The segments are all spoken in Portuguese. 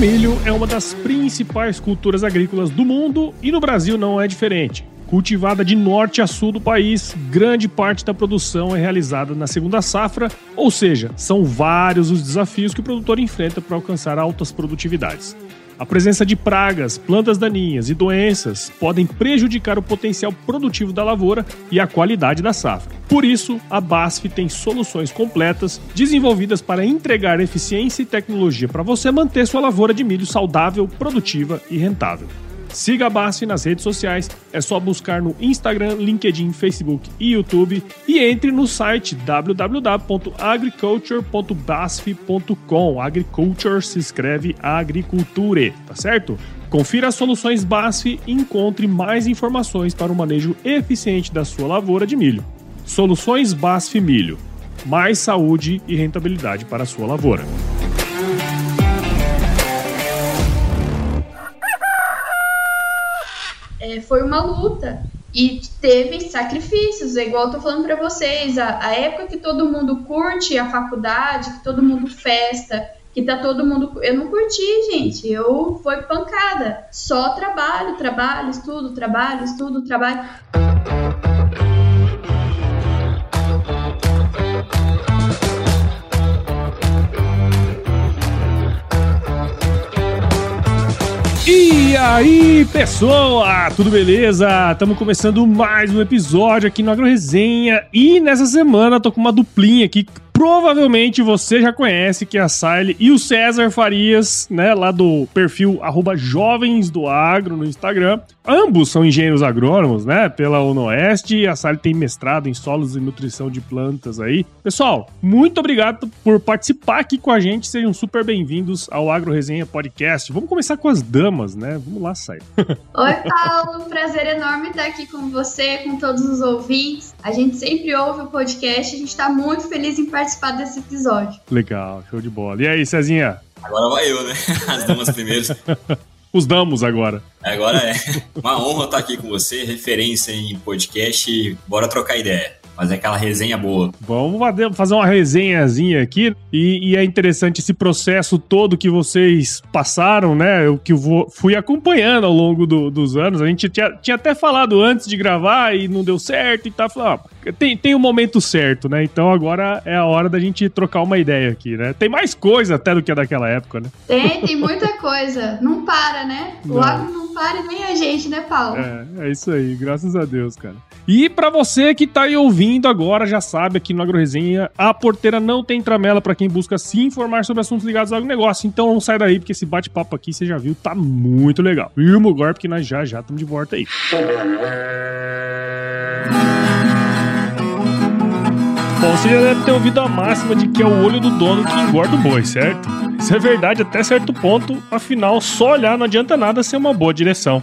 milho é uma das principais culturas agrícolas do mundo e no Brasil não é diferente. Cultivada de norte a sul do país, grande parte da produção é realizada na segunda safra, ou seja, são vários os desafios que o produtor enfrenta para alcançar altas produtividades. A presença de pragas, plantas daninhas e doenças podem prejudicar o potencial produtivo da lavoura e a qualidade da safra. Por isso, a BASF tem soluções completas desenvolvidas para entregar eficiência e tecnologia para você manter sua lavoura de milho saudável, produtiva e rentável. Siga a BASF nas redes sociais, é só buscar no Instagram, LinkedIn, Facebook e YouTube e entre no site www.agriculture.basf.com. Agriculture se escreve agriculture, tá certo? Confira as soluções BASF e encontre mais informações para o manejo eficiente da sua lavoura de milho. Soluções BASF Milho. Mais saúde e rentabilidade para a sua lavoura. É, foi uma luta e teve sacrifícios, é igual eu tô falando para vocês, a, a, época que todo mundo curte a faculdade, que todo mundo festa, que tá todo mundo, eu não curti, gente, eu foi pancada, só trabalho, trabalho, estudo, trabalho, estudo, trabalho. E aí, pessoal, tudo beleza? Estamos começando mais um episódio aqui no Agro Resenha e nessa semana tô com uma duplinha aqui provavelmente você já conhece, que é a Sile e o César Farias, né, lá do perfil arroba Jovens do Agro no Instagram. Ambos são engenheiros agrônomos, né, pela UNOeste. A Sile tem mestrado em solos e nutrição de plantas aí. Pessoal, muito obrigado por participar aqui com a gente. Sejam super bem-vindos ao Agro Resenha Podcast. Vamos começar com as damas, né? Vamos lá, Sile. Oi, Paulo. Prazer enorme estar aqui com você, com todos os ouvintes. A gente sempre ouve o podcast, a gente está muito feliz em participar desse episódio. Legal, show de bola. E aí, Cezinha? Agora vai eu, né? As damas primeiro. Os damos agora. Agora é. Uma honra estar aqui com você, referência em podcast. Bora trocar ideia fazer aquela resenha boa. Vamos fazer uma resenhazinha aqui. E, e, é interessante esse processo todo que vocês passaram, né? Eu que vou, fui acompanhando ao longo do, dos anos. A gente tinha, tinha, até falado antes de gravar e não deu certo e tá falando. Ah, tem, tem o um momento certo, né? Então agora é a hora da gente trocar uma ideia aqui, né? Tem mais coisa até do que a daquela época, né? Tem, tem muita coisa. Não para, né? O não. agro não para nem a gente, né, Paulo? É, é isso aí. Graças a Deus, cara. E para você que tá aí ouvindo agora, já sabe, aqui no AgroResenha, a porteira não tem tramela para quem busca se informar sobre assuntos ligados ao agronegócio. Então sai daí, porque esse bate-papo aqui, você já viu, tá muito legal. Firma o golpe que nós já já estamos de volta aí. Bom, você já deve ter ouvido a máxima de que é o olho do dono que engorda o boi, certo? Isso é verdade até certo ponto, afinal, só olhar não adianta nada ser uma boa direção.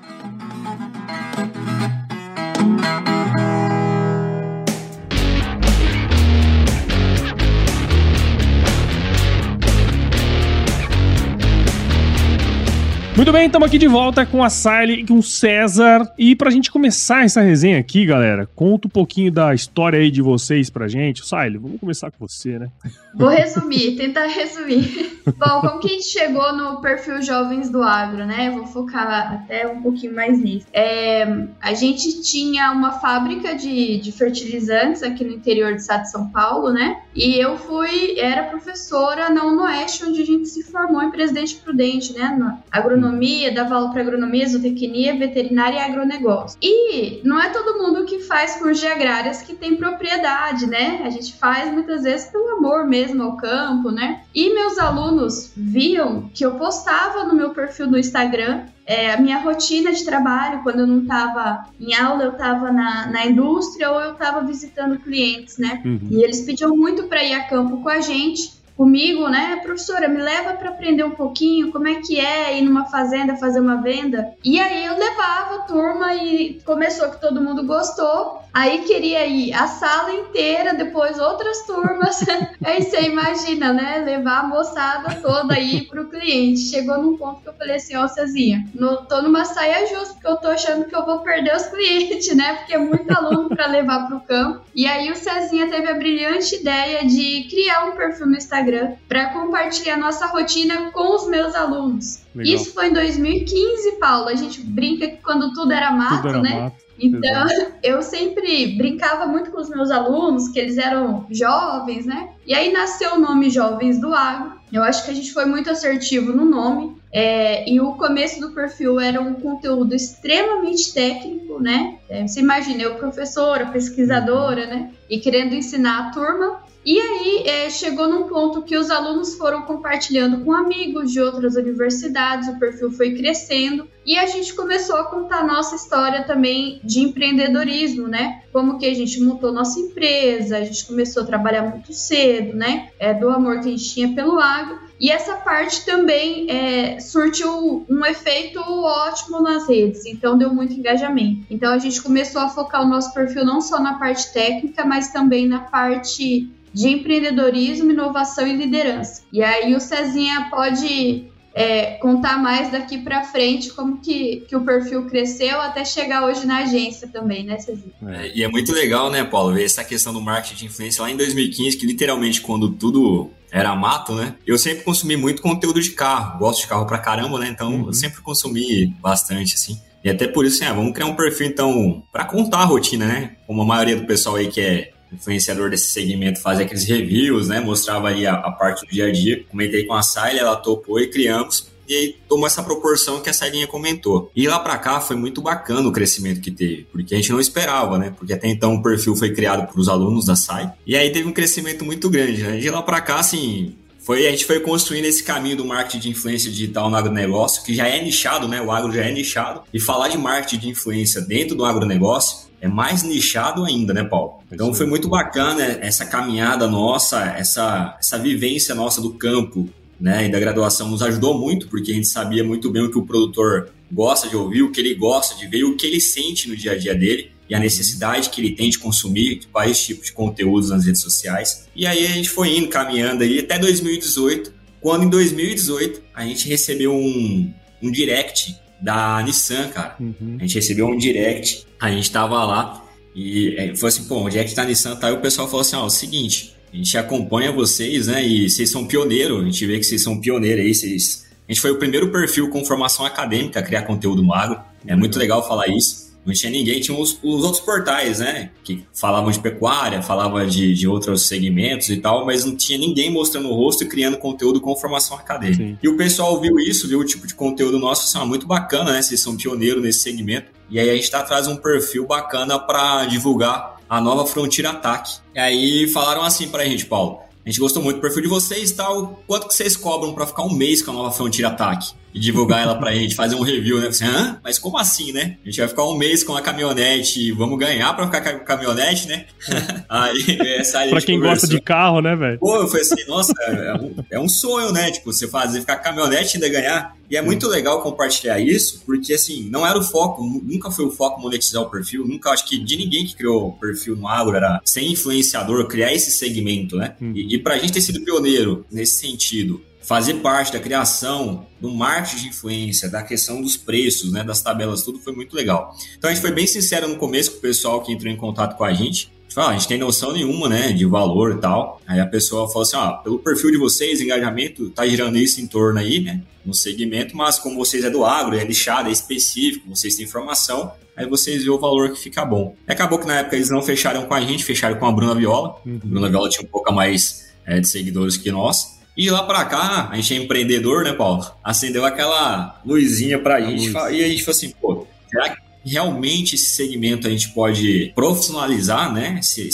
Muito bem, estamos aqui de volta com a Sally e com o César. E pra gente começar essa resenha aqui, galera, conta um pouquinho da história aí de vocês pra gente. Sally, vamos começar com você, né? Vou resumir, tentar resumir. Bom, como que a gente chegou no perfil Jovens do Agro, né? Vou focar até um pouquinho mais nisso. É, a gente tinha uma fábrica de, de fertilizantes aqui no interior do estado de São Paulo, né? E eu fui, era professora na UNOeste, onde a gente se formou em Presidente Prudente, né? Na agronomia agronomia, dava aula para agronomia, zootecnia, veterinária e agronegócio. E não é todo mundo que faz curso de agrárias que tem propriedade, né? A gente faz muitas vezes pelo amor mesmo ao campo, né? E meus alunos viam que eu postava no meu perfil no Instagram é, a minha rotina de trabalho, quando eu não estava em aula, eu estava na, na indústria ou eu estava visitando clientes, né? Uhum. E eles pediam muito para ir a campo com a gente comigo, né? Professora, me leva para aprender um pouquinho como é que é ir numa fazenda fazer uma venda. E aí eu levava a turma e começou que todo mundo gostou. Aí queria ir a sala inteira, depois outras turmas. aí você imagina, né? Levar a moçada toda aí pro cliente. Chegou num ponto que eu falei assim, ó, oh, Cezinha, no, tô numa saia justa, porque eu tô achando que eu vou perder os clientes, né? Porque é muito aluno para levar pro campo. E aí o Cezinha teve a brilhante ideia de criar um perfil no Instagram Instagram para compartilhar nossa rotina com os meus alunos. Legal. Isso foi em 2015, Paulo. A gente brinca que quando tudo era mato, tudo era né? Mato. Então, eu sempre brincava muito com os meus alunos, que eles eram jovens, né? E aí nasceu o nome Jovens do Agro. Eu acho que a gente foi muito assertivo no nome. É, e o começo do perfil era um conteúdo extremamente técnico, né? É, você imagina, eu professora, pesquisadora, né? E querendo ensinar a turma. E aí é, chegou num ponto que os alunos foram compartilhando com amigos de outras universidades, o perfil foi crescendo e a gente começou a contar nossa história também de empreendedorismo, né? Como que a gente montou nossa empresa, a gente começou a trabalhar muito cedo, né? É, do amor que a gente tinha pelo agro. E essa parte também é, surtiu um efeito ótimo nas redes, então deu muito engajamento. Então a gente começou a focar o nosso perfil não só na parte técnica, mas também na parte de empreendedorismo, inovação e liderança. E aí o Cezinha pode é, contar mais daqui para frente como que, que o perfil cresceu até chegar hoje na agência também, né, Cezinha? É, e é muito legal, né, Paulo, ver essa questão do marketing de influência lá em 2015, que literalmente quando tudo era mato, né? Eu sempre consumi muito conteúdo de carro, gosto de carro pra caramba, né? Então uhum. eu sempre consumi bastante, assim. E até por isso, assim, ah, vamos criar um perfil, então, para contar a rotina, né? Como a maioria do pessoal aí que é influenciador desse segmento fazia aqueles reviews, né? Mostrava aí a, a, parte do dia a dia. Comentei com a Saile, ela topou e criamos. E aí tomou essa proporção que a Sailinha comentou. E lá para cá foi muito bacana o crescimento que teve, porque a gente não esperava, né? Porque até então o perfil foi criado para os alunos da SAI. E aí teve um crescimento muito grande, né? De lá para cá, assim, foi, a gente foi construindo esse caminho do marketing de influência digital no agronegócio, que já é nichado, né? O agro já é nichado. E falar de marketing de influência dentro do agronegócio é mais nichado ainda, né, Paulo? Então foi muito bacana essa caminhada nossa, essa, essa vivência nossa do campo, né, e da graduação nos ajudou muito, porque a gente sabia muito bem o que o produtor gosta de ouvir, o que ele gosta de ver, o que ele sente no dia a dia dele e a necessidade que ele tem de consumir de vários tipos de conteúdos nas redes sociais. E aí a gente foi indo, caminhando aí até 2018, quando em 2018 a gente recebeu um, um direct da Nissan, cara. Uhum. A gente recebeu um direct, a gente tava lá e é, foi assim, pô, onde é que tá a Nissan? Tá, e o pessoal falou assim, ó, é o seguinte, a gente acompanha vocês, né, e vocês são pioneiros, a gente vê que vocês são pioneiros aí, vocês... A gente foi o primeiro perfil com formação acadêmica a criar conteúdo magro, é muito legal falar isso não tinha ninguém, tinha os, os, outros portais, né? Que falavam de pecuária, falavam de, de outros segmentos e tal, mas não tinha ninguém mostrando o rosto e criando conteúdo com formação acadêmica. Sim. E o pessoal viu isso, viu o tipo de conteúdo nosso, assim, ah, muito bacana, né? Vocês são pioneiros nesse segmento. E aí a gente tá atrás de um perfil bacana para divulgar a nova Frontier Ataque. E aí falaram assim pra gente, Paulo. A gente gostou muito do perfil de vocês e tal. Quanto que vocês cobram para ficar um mês com a nova Frontier Ataque? E divulgar ela pra gente, fazer um review, né? Você, Hã? Mas como assim, né? A gente vai ficar um mês com a caminhonete, vamos ganhar pra ficar com a caminhonete, né? aí, essa aí pra quem conversou. gosta de carro, né, velho? Pô, eu falei assim, nossa, é um, é um sonho, né? Tipo, você fazer, ficar com a caminhonete e ainda ganhar. E é muito legal compartilhar isso, porque assim, não era o foco, nunca foi o foco monetizar o perfil, nunca acho que de ninguém que criou o perfil no agro era ser influenciador, criar esse segmento, né? Hum. E, e pra gente ter sido pioneiro nesse sentido, fazer parte da criação do marketing de influência, da questão dos preços, né, das tabelas, tudo foi muito legal. Então a gente foi bem sincero no começo com o pessoal que entrou em contato com a gente. A gente, falou, ah, a gente tem noção nenhuma, né, de valor e tal. Aí a pessoa falou assim, ah, pelo perfil de vocês, engajamento, tá girando isso em torno aí, né, no segmento, mas como vocês é do agro, é lixado, é específico, vocês têm informação, aí vocês vê o valor que fica bom. E acabou que na época eles não fecharam com a gente, fecharam com a Bruna Viola. Uhum. A Bruna Viola tinha um pouco mais é, de seguidores que nós. E de lá para cá, a gente é empreendedor, né, Paulo? Acendeu aquela luzinha pra a gente luz. e a gente falou assim, pô, será que realmente esse segmento a gente pode profissionalizar, né? Se,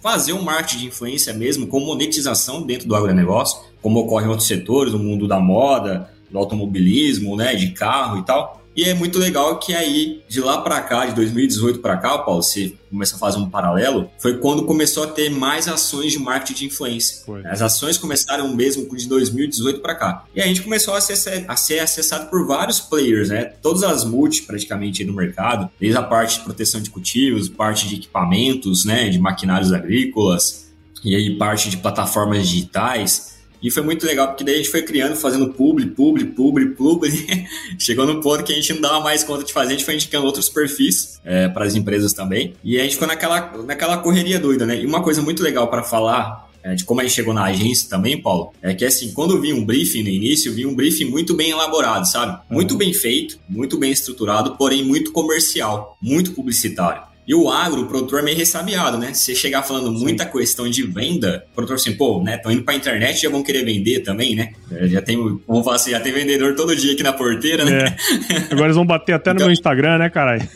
fazer um marketing de influência mesmo com monetização dentro do agronegócio, como ocorre em outros setores, no mundo da moda, do automobilismo, né, de carro e tal. E é muito legal que aí, de lá para cá, de 2018 para cá, Paulo, você começa a fazer um paralelo, foi quando começou a ter mais ações de marketing de influência. Foi. As ações começaram mesmo de 2018 para cá. E a gente começou a, acessar, a, ser acessado por vários players, né? Todas as multi praticamente no mercado, desde a parte de proteção de cultivos, parte de equipamentos, né, de maquinários agrícolas, e aí parte de plataformas digitais. E foi muito legal, porque daí a gente foi criando, fazendo publi, publi, publi, publi. Chegou no ponto que a gente não dava mais conta de fazer, a gente foi indicando outros perfis é, para as empresas também. E a gente ficou naquela, naquela correria doida, né? E uma coisa muito legal para falar é, de como a gente chegou na agência também, Paulo, é que assim, quando eu vi um briefing no início, eu vi um briefing muito bem elaborado, sabe? Muito uhum. bem feito, muito bem estruturado, porém muito comercial, muito publicitário. E o agro, o produtor é meio ressabiado, né? Se você chegar falando muita questão de venda, o produtor assim, pô, né? Estão indo pra internet já vão querer vender também, né? É, já tem, vamos falar assim, já tem vendedor todo dia aqui na porteira, né? É. Agora eles vão bater até então, no meu Instagram, né, caralho?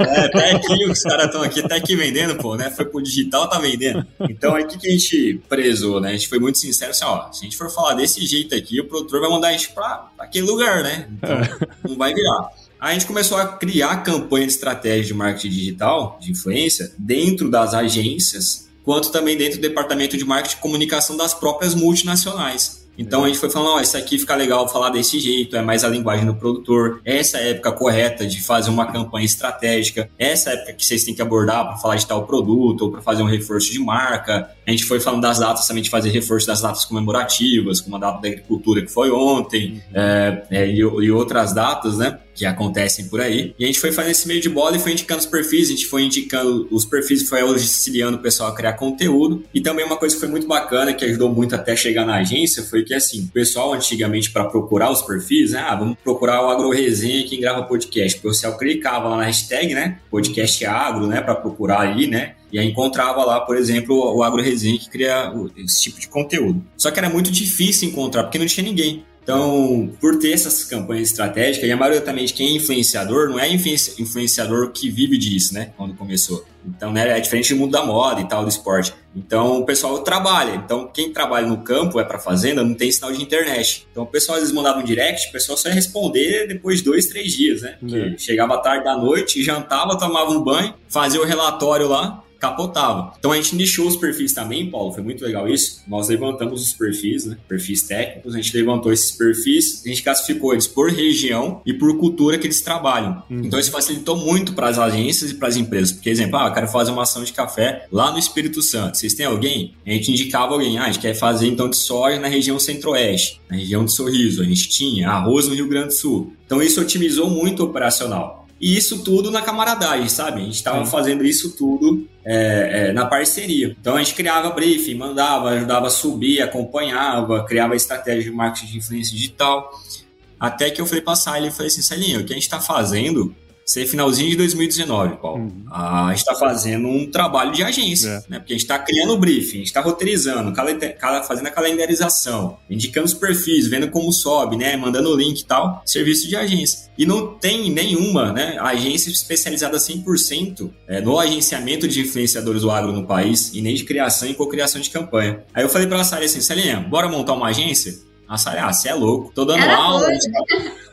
É, até aqui os caras estão aqui, até aqui vendendo, pô, né? Foi pro digital, tá vendendo. Então, aí o que, que a gente prezou, né? A gente foi muito sincero assim, ó, se a gente for falar desse jeito aqui, o produtor vai mandar a gente pra, pra aquele lugar, né? Então, é. não vai virar. A gente começou a criar campanha de estratégia de marketing digital, de influência, dentro das agências, quanto também dentro do departamento de marketing e comunicação das próprias multinacionais. Então a gente foi falando, ó, oh, isso aqui fica legal falar desse jeito, é mais a linguagem do produtor. Essa é a época correta de fazer uma campanha estratégica. Essa é a época que vocês têm que abordar para falar de tal produto ou para fazer um reforço de marca. A gente foi falando das datas também de fazer reforço das datas comemorativas, como a data da agricultura que foi ontem, uhum. é, é, e, e outras datas, né? Que acontecem por aí. E a gente foi fazendo esse meio de bola e foi indicando os perfis, a gente foi indicando os perfis foi auxiliando o pessoal a criar conteúdo. E também uma coisa que foi muito bacana, que ajudou muito até chegar na agência, foi que assim, o pessoal antigamente para procurar os perfis, né? Ah, vamos procurar o Agro Resenha quem grava podcast. O pessoal clicava lá na hashtag, né? Podcast agro, né? Para procurar aí, né? E aí encontrava lá, por exemplo, o Agro Resenha que cria esse tipo de conteúdo. Só que era muito difícil encontrar, porque não tinha ninguém. Então, por ter essas campanhas estratégicas, e a maioria também de quem é influenciador, não é influenciador que vive disso, né? Quando começou. Então, né, é diferente do mundo da moda e tal, do esporte. Então, o pessoal trabalha. Então, quem trabalha no campo, é para fazenda, não tem sinal de internet. Então, o pessoal às vezes mandava um direct, o pessoal só ia responder depois de dois, três dias, né? Uhum. Chegava tarde da noite, jantava, tomava um banho, fazia o relatório lá, capotava. Então a gente nichou os perfis também, Paulo, foi muito legal isso. Nós levantamos os perfis, né? Perfis técnicos, a gente levantou esses perfis, a gente classificou eles por região e por cultura que eles trabalham. Uhum. Então isso facilitou muito para as agências e para as empresas. Porque, exemplo, ah, eu quero fazer uma ação de café lá no Espírito Santo. Vocês têm alguém? A gente indicava alguém, ah, a gente quer fazer então de soja na região centro-oeste, na região de Sorriso. A gente tinha arroz no Rio Grande do Sul. Então isso otimizou muito o operacional. E isso tudo na camaradagem, sabe? A gente estava fazendo isso tudo é, é, na parceria. Então a gente criava briefing, mandava, ajudava a subir, acompanhava, criava estratégia de marketing de influência digital. Até que eu falei para a e falei assim, Celinho, o que a gente está fazendo ser finalzinho de 2019, Paulo. Uhum. A gente está fazendo um trabalho de agência, é. né? Porque a gente está criando o briefing, a gente está roteirizando, fazendo a calendarização, indicando os perfis, vendo como sobe, né? Mandando o link e tal, serviço de agência. E não tem nenhuma né, agência especializada 100% é, no agenciamento de influenciadores do agro no país e nem de criação e cocriação de campanha. Aí eu falei para a Sara assim, Celinha, bora montar uma agência? A Sara, ah, você é louco, tô dando Era aula.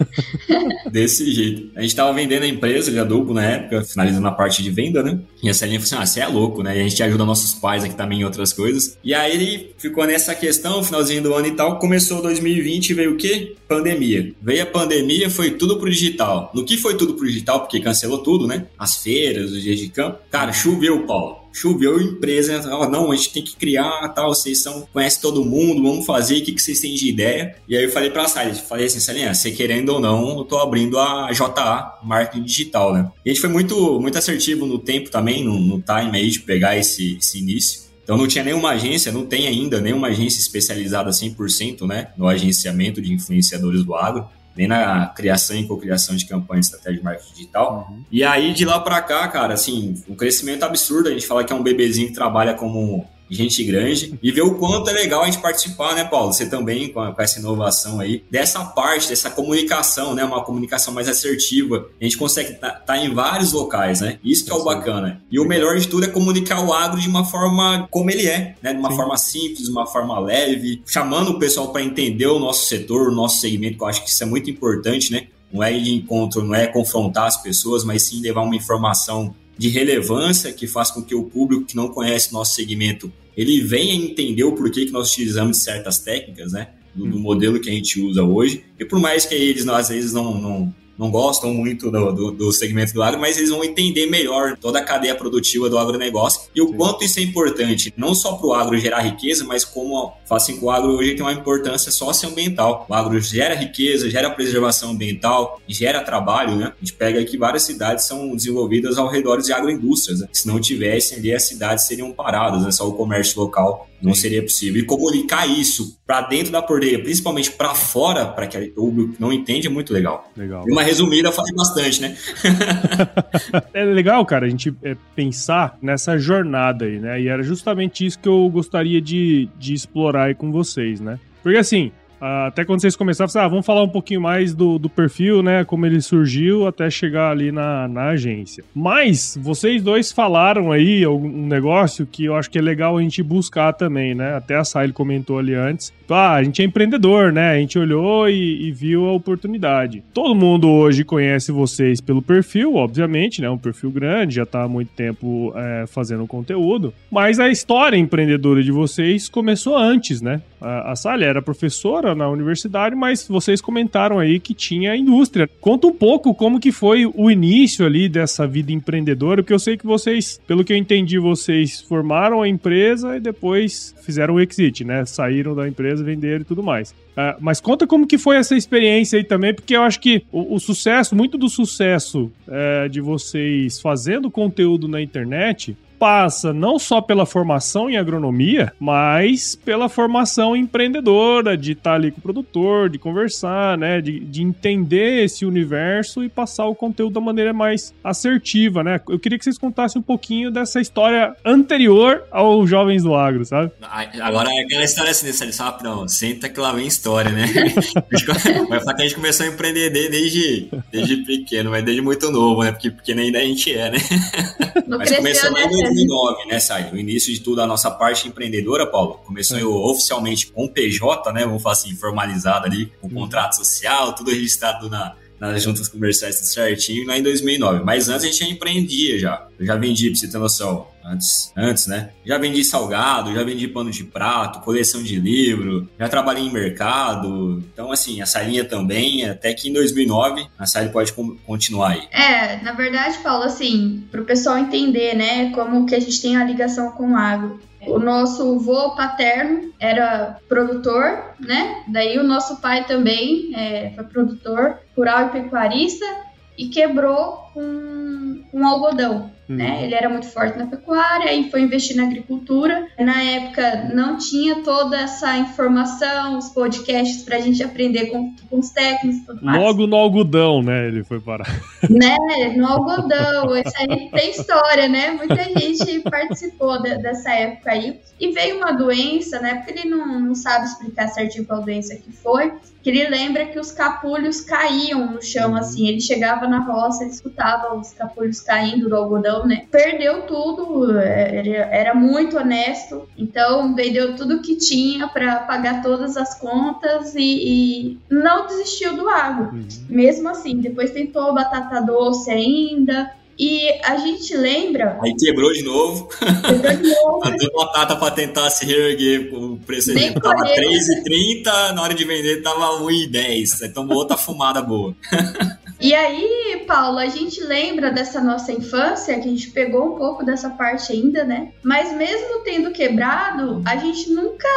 Desse jeito. A gente tava vendendo a empresa de adubo na época, finalizando a parte de venda, né? E a Celinha falou assim: ah, você é louco, né? E a gente ajuda nossos pais aqui também em outras coisas. E aí ele ficou nessa questão, finalzinho do ano e tal. Começou 2020 e veio o quê? Pandemia. Veio a pandemia, foi tudo pro digital. No que foi tudo pro digital? Porque cancelou tudo, né? As feiras, os dias de campo. Cara, choveu, Paulo choveu empresa, oh, não, a gente tem que criar, tal, vocês são, conhecem todo mundo, vamos fazer, o que, que vocês têm de ideia? E aí eu falei pra Salles, falei assim, Salinha, você querendo ou não, eu tô abrindo a JA, marketing digital, né? E a gente foi muito, muito assertivo no tempo também, no, no time aí de pegar esse, esse início. Então não tinha nenhuma agência, não tem ainda nenhuma agência especializada 100% né, no agenciamento de influenciadores do agro nem na criação e cocriação de campanhas de estratégia de marketing digital. Uhum. E aí, de lá para cá, cara, assim, um crescimento absurdo. A gente fala que é um bebezinho que trabalha como gente grande, e ver o quanto é legal a gente participar, né, Paulo? Você também, com, com essa inovação aí, dessa parte, dessa comunicação, né? Uma comunicação mais assertiva. A gente consegue estar tá, tá em vários locais, né? Isso que é o bacana. E o melhor de tudo é comunicar o agro de uma forma como ele é, né? De uma Sim. forma simples, de uma forma leve, chamando o pessoal para entender o nosso setor, o nosso segmento, que eu acho que isso é muito importante, né? Não é ir de encontro, não é confrontar as pessoas, mas sim levar uma informação de relevância que faz com que o público que não conhece nosso segmento ele venha entender o porquê que nós utilizamos certas técnicas, né? Do, do, modelo que a gente usa hoje. E por mais que eles, às vezes, não, não, não gostam muito do, do, do, segmento do agro, mas eles vão entender melhor toda a cadeia produtiva do agronegócio e o Sim. quanto isso é importante, não só para o agro gerar riqueza, mas como faz assim, que o agro hoje tem uma importância socioambiental. O agro gera riqueza, gera preservação ambiental, gera trabalho, né? A gente pega aqui várias cidades são desenvolvidas ao redor de agroindústrias, né? Se não tivessem ali, as cidades seriam paradas, né? Só o comércio local não seria possível. E comunicar isso para dentro da porteira, principalmente para fora, para que o público não entende, é muito legal. Legal. E uma resumida faz bastante, né? é legal, cara, a gente é, pensar nessa jornada aí, né? E era justamente isso que eu gostaria de, de explorar aí com vocês, né? Porque assim, até quando vocês começaram, ah, vamos falar um pouquinho mais do, do perfil, né? Como ele surgiu até chegar ali na, na agência. Mas vocês dois falaram aí um negócio que eu acho que é legal a gente buscar também, né? Até a Sai comentou ali antes. Ah, a gente é empreendedor, né? A gente olhou e, e, viu a oportunidade. Todo mundo hoje conhece vocês pelo perfil, obviamente, né? Um perfil grande, já tá há muito tempo é, fazendo conteúdo. Mas a história empreendedora de vocês começou antes, né? A, a Sally era professora na universidade, mas vocês comentaram aí que tinha indústria. Conta um pouco como que foi o início ali dessa vida empreendedora, porque eu sei que vocês, pelo que eu entendi, vocês formaram a empresa e depois fizeram o exit, né? Saíram da empresa, venderam e tudo mais. Uh, mas conta como que foi essa experiência aí também, porque eu acho que o, o sucesso, muito do sucesso uh, de vocês fazendo conteúdo na internet passa não só pela formação em agronomia, mas pela formação empreendedora, de estar ali com o produtor, de conversar, né? De, de entender esse universo e passar o conteúdo da maneira mais assertiva, né? Eu queria que vocês contassem um pouquinho dessa história anterior aos Jovens do Agro, sabe? Agora é aquela história assim, desse não, senta que lá vem história, né? Vai falar que a gente começou a empreender desde, desde pequeno, mas desde muito novo, né? Porque pequeno ainda a gente é, né? Não mas começou em 2009, né, Sai? O início de tudo, a nossa parte empreendedora, Paulo, começou é. oficialmente com PJ, né? Vamos falar assim, formalizado ali, com uhum. contrato social, tudo registrado na, nas juntas comerciais certinho, lá em 2009. Mas antes a gente já empreendia já. Eu já vendi, pra você ter noção, antes, antes, né? Já vendi salgado, já vendi pano de prato, coleção de livro, já trabalhei em mercado. Então, assim, a salinha também, até que em 2009 a Sally pode continuar aí. É, na verdade, Paulo, assim, pro pessoal entender, né, como que a gente tem a ligação com o agro. O nosso vô paterno era produtor, né? Daí o nosso pai também é, foi produtor rural e pecuarista e quebrou com, com algodão. Uhum. Né? Ele era muito forte na pecuária e foi investir na agricultura. Na época não tinha toda essa informação, os podcasts para a gente aprender com, com os técnicos e tudo mais. Logo no algodão, né? Ele foi parar. Né? No algodão. Isso aí tem história, né? Muita gente participou de, dessa época aí. E veio uma doença, né? Porque ele não, não sabe explicar certinho qual doença que foi. Que ele lembra que os capulhos caíam no chão, uhum. assim. Ele chegava na roça, ele escutava os capulhos caindo do algodão né? Perdeu tudo, era muito honesto, então vendeu tudo que tinha para pagar todas as contas e, e, não desistiu do agro. Uhum. Mesmo assim, depois tentou batata doce ainda, e a gente lembra. Aí quebrou de novo. Quebrou de novo. Deu batata para tentar se reerguer. O preço Nem tava R$3,30, na hora de vender tava R$1,10. Aí tomou outra fumada boa. E aí, Paulo, a gente lembra dessa nossa infância, que a gente pegou um pouco dessa parte ainda, né? Mas mesmo tendo quebrado, a gente nunca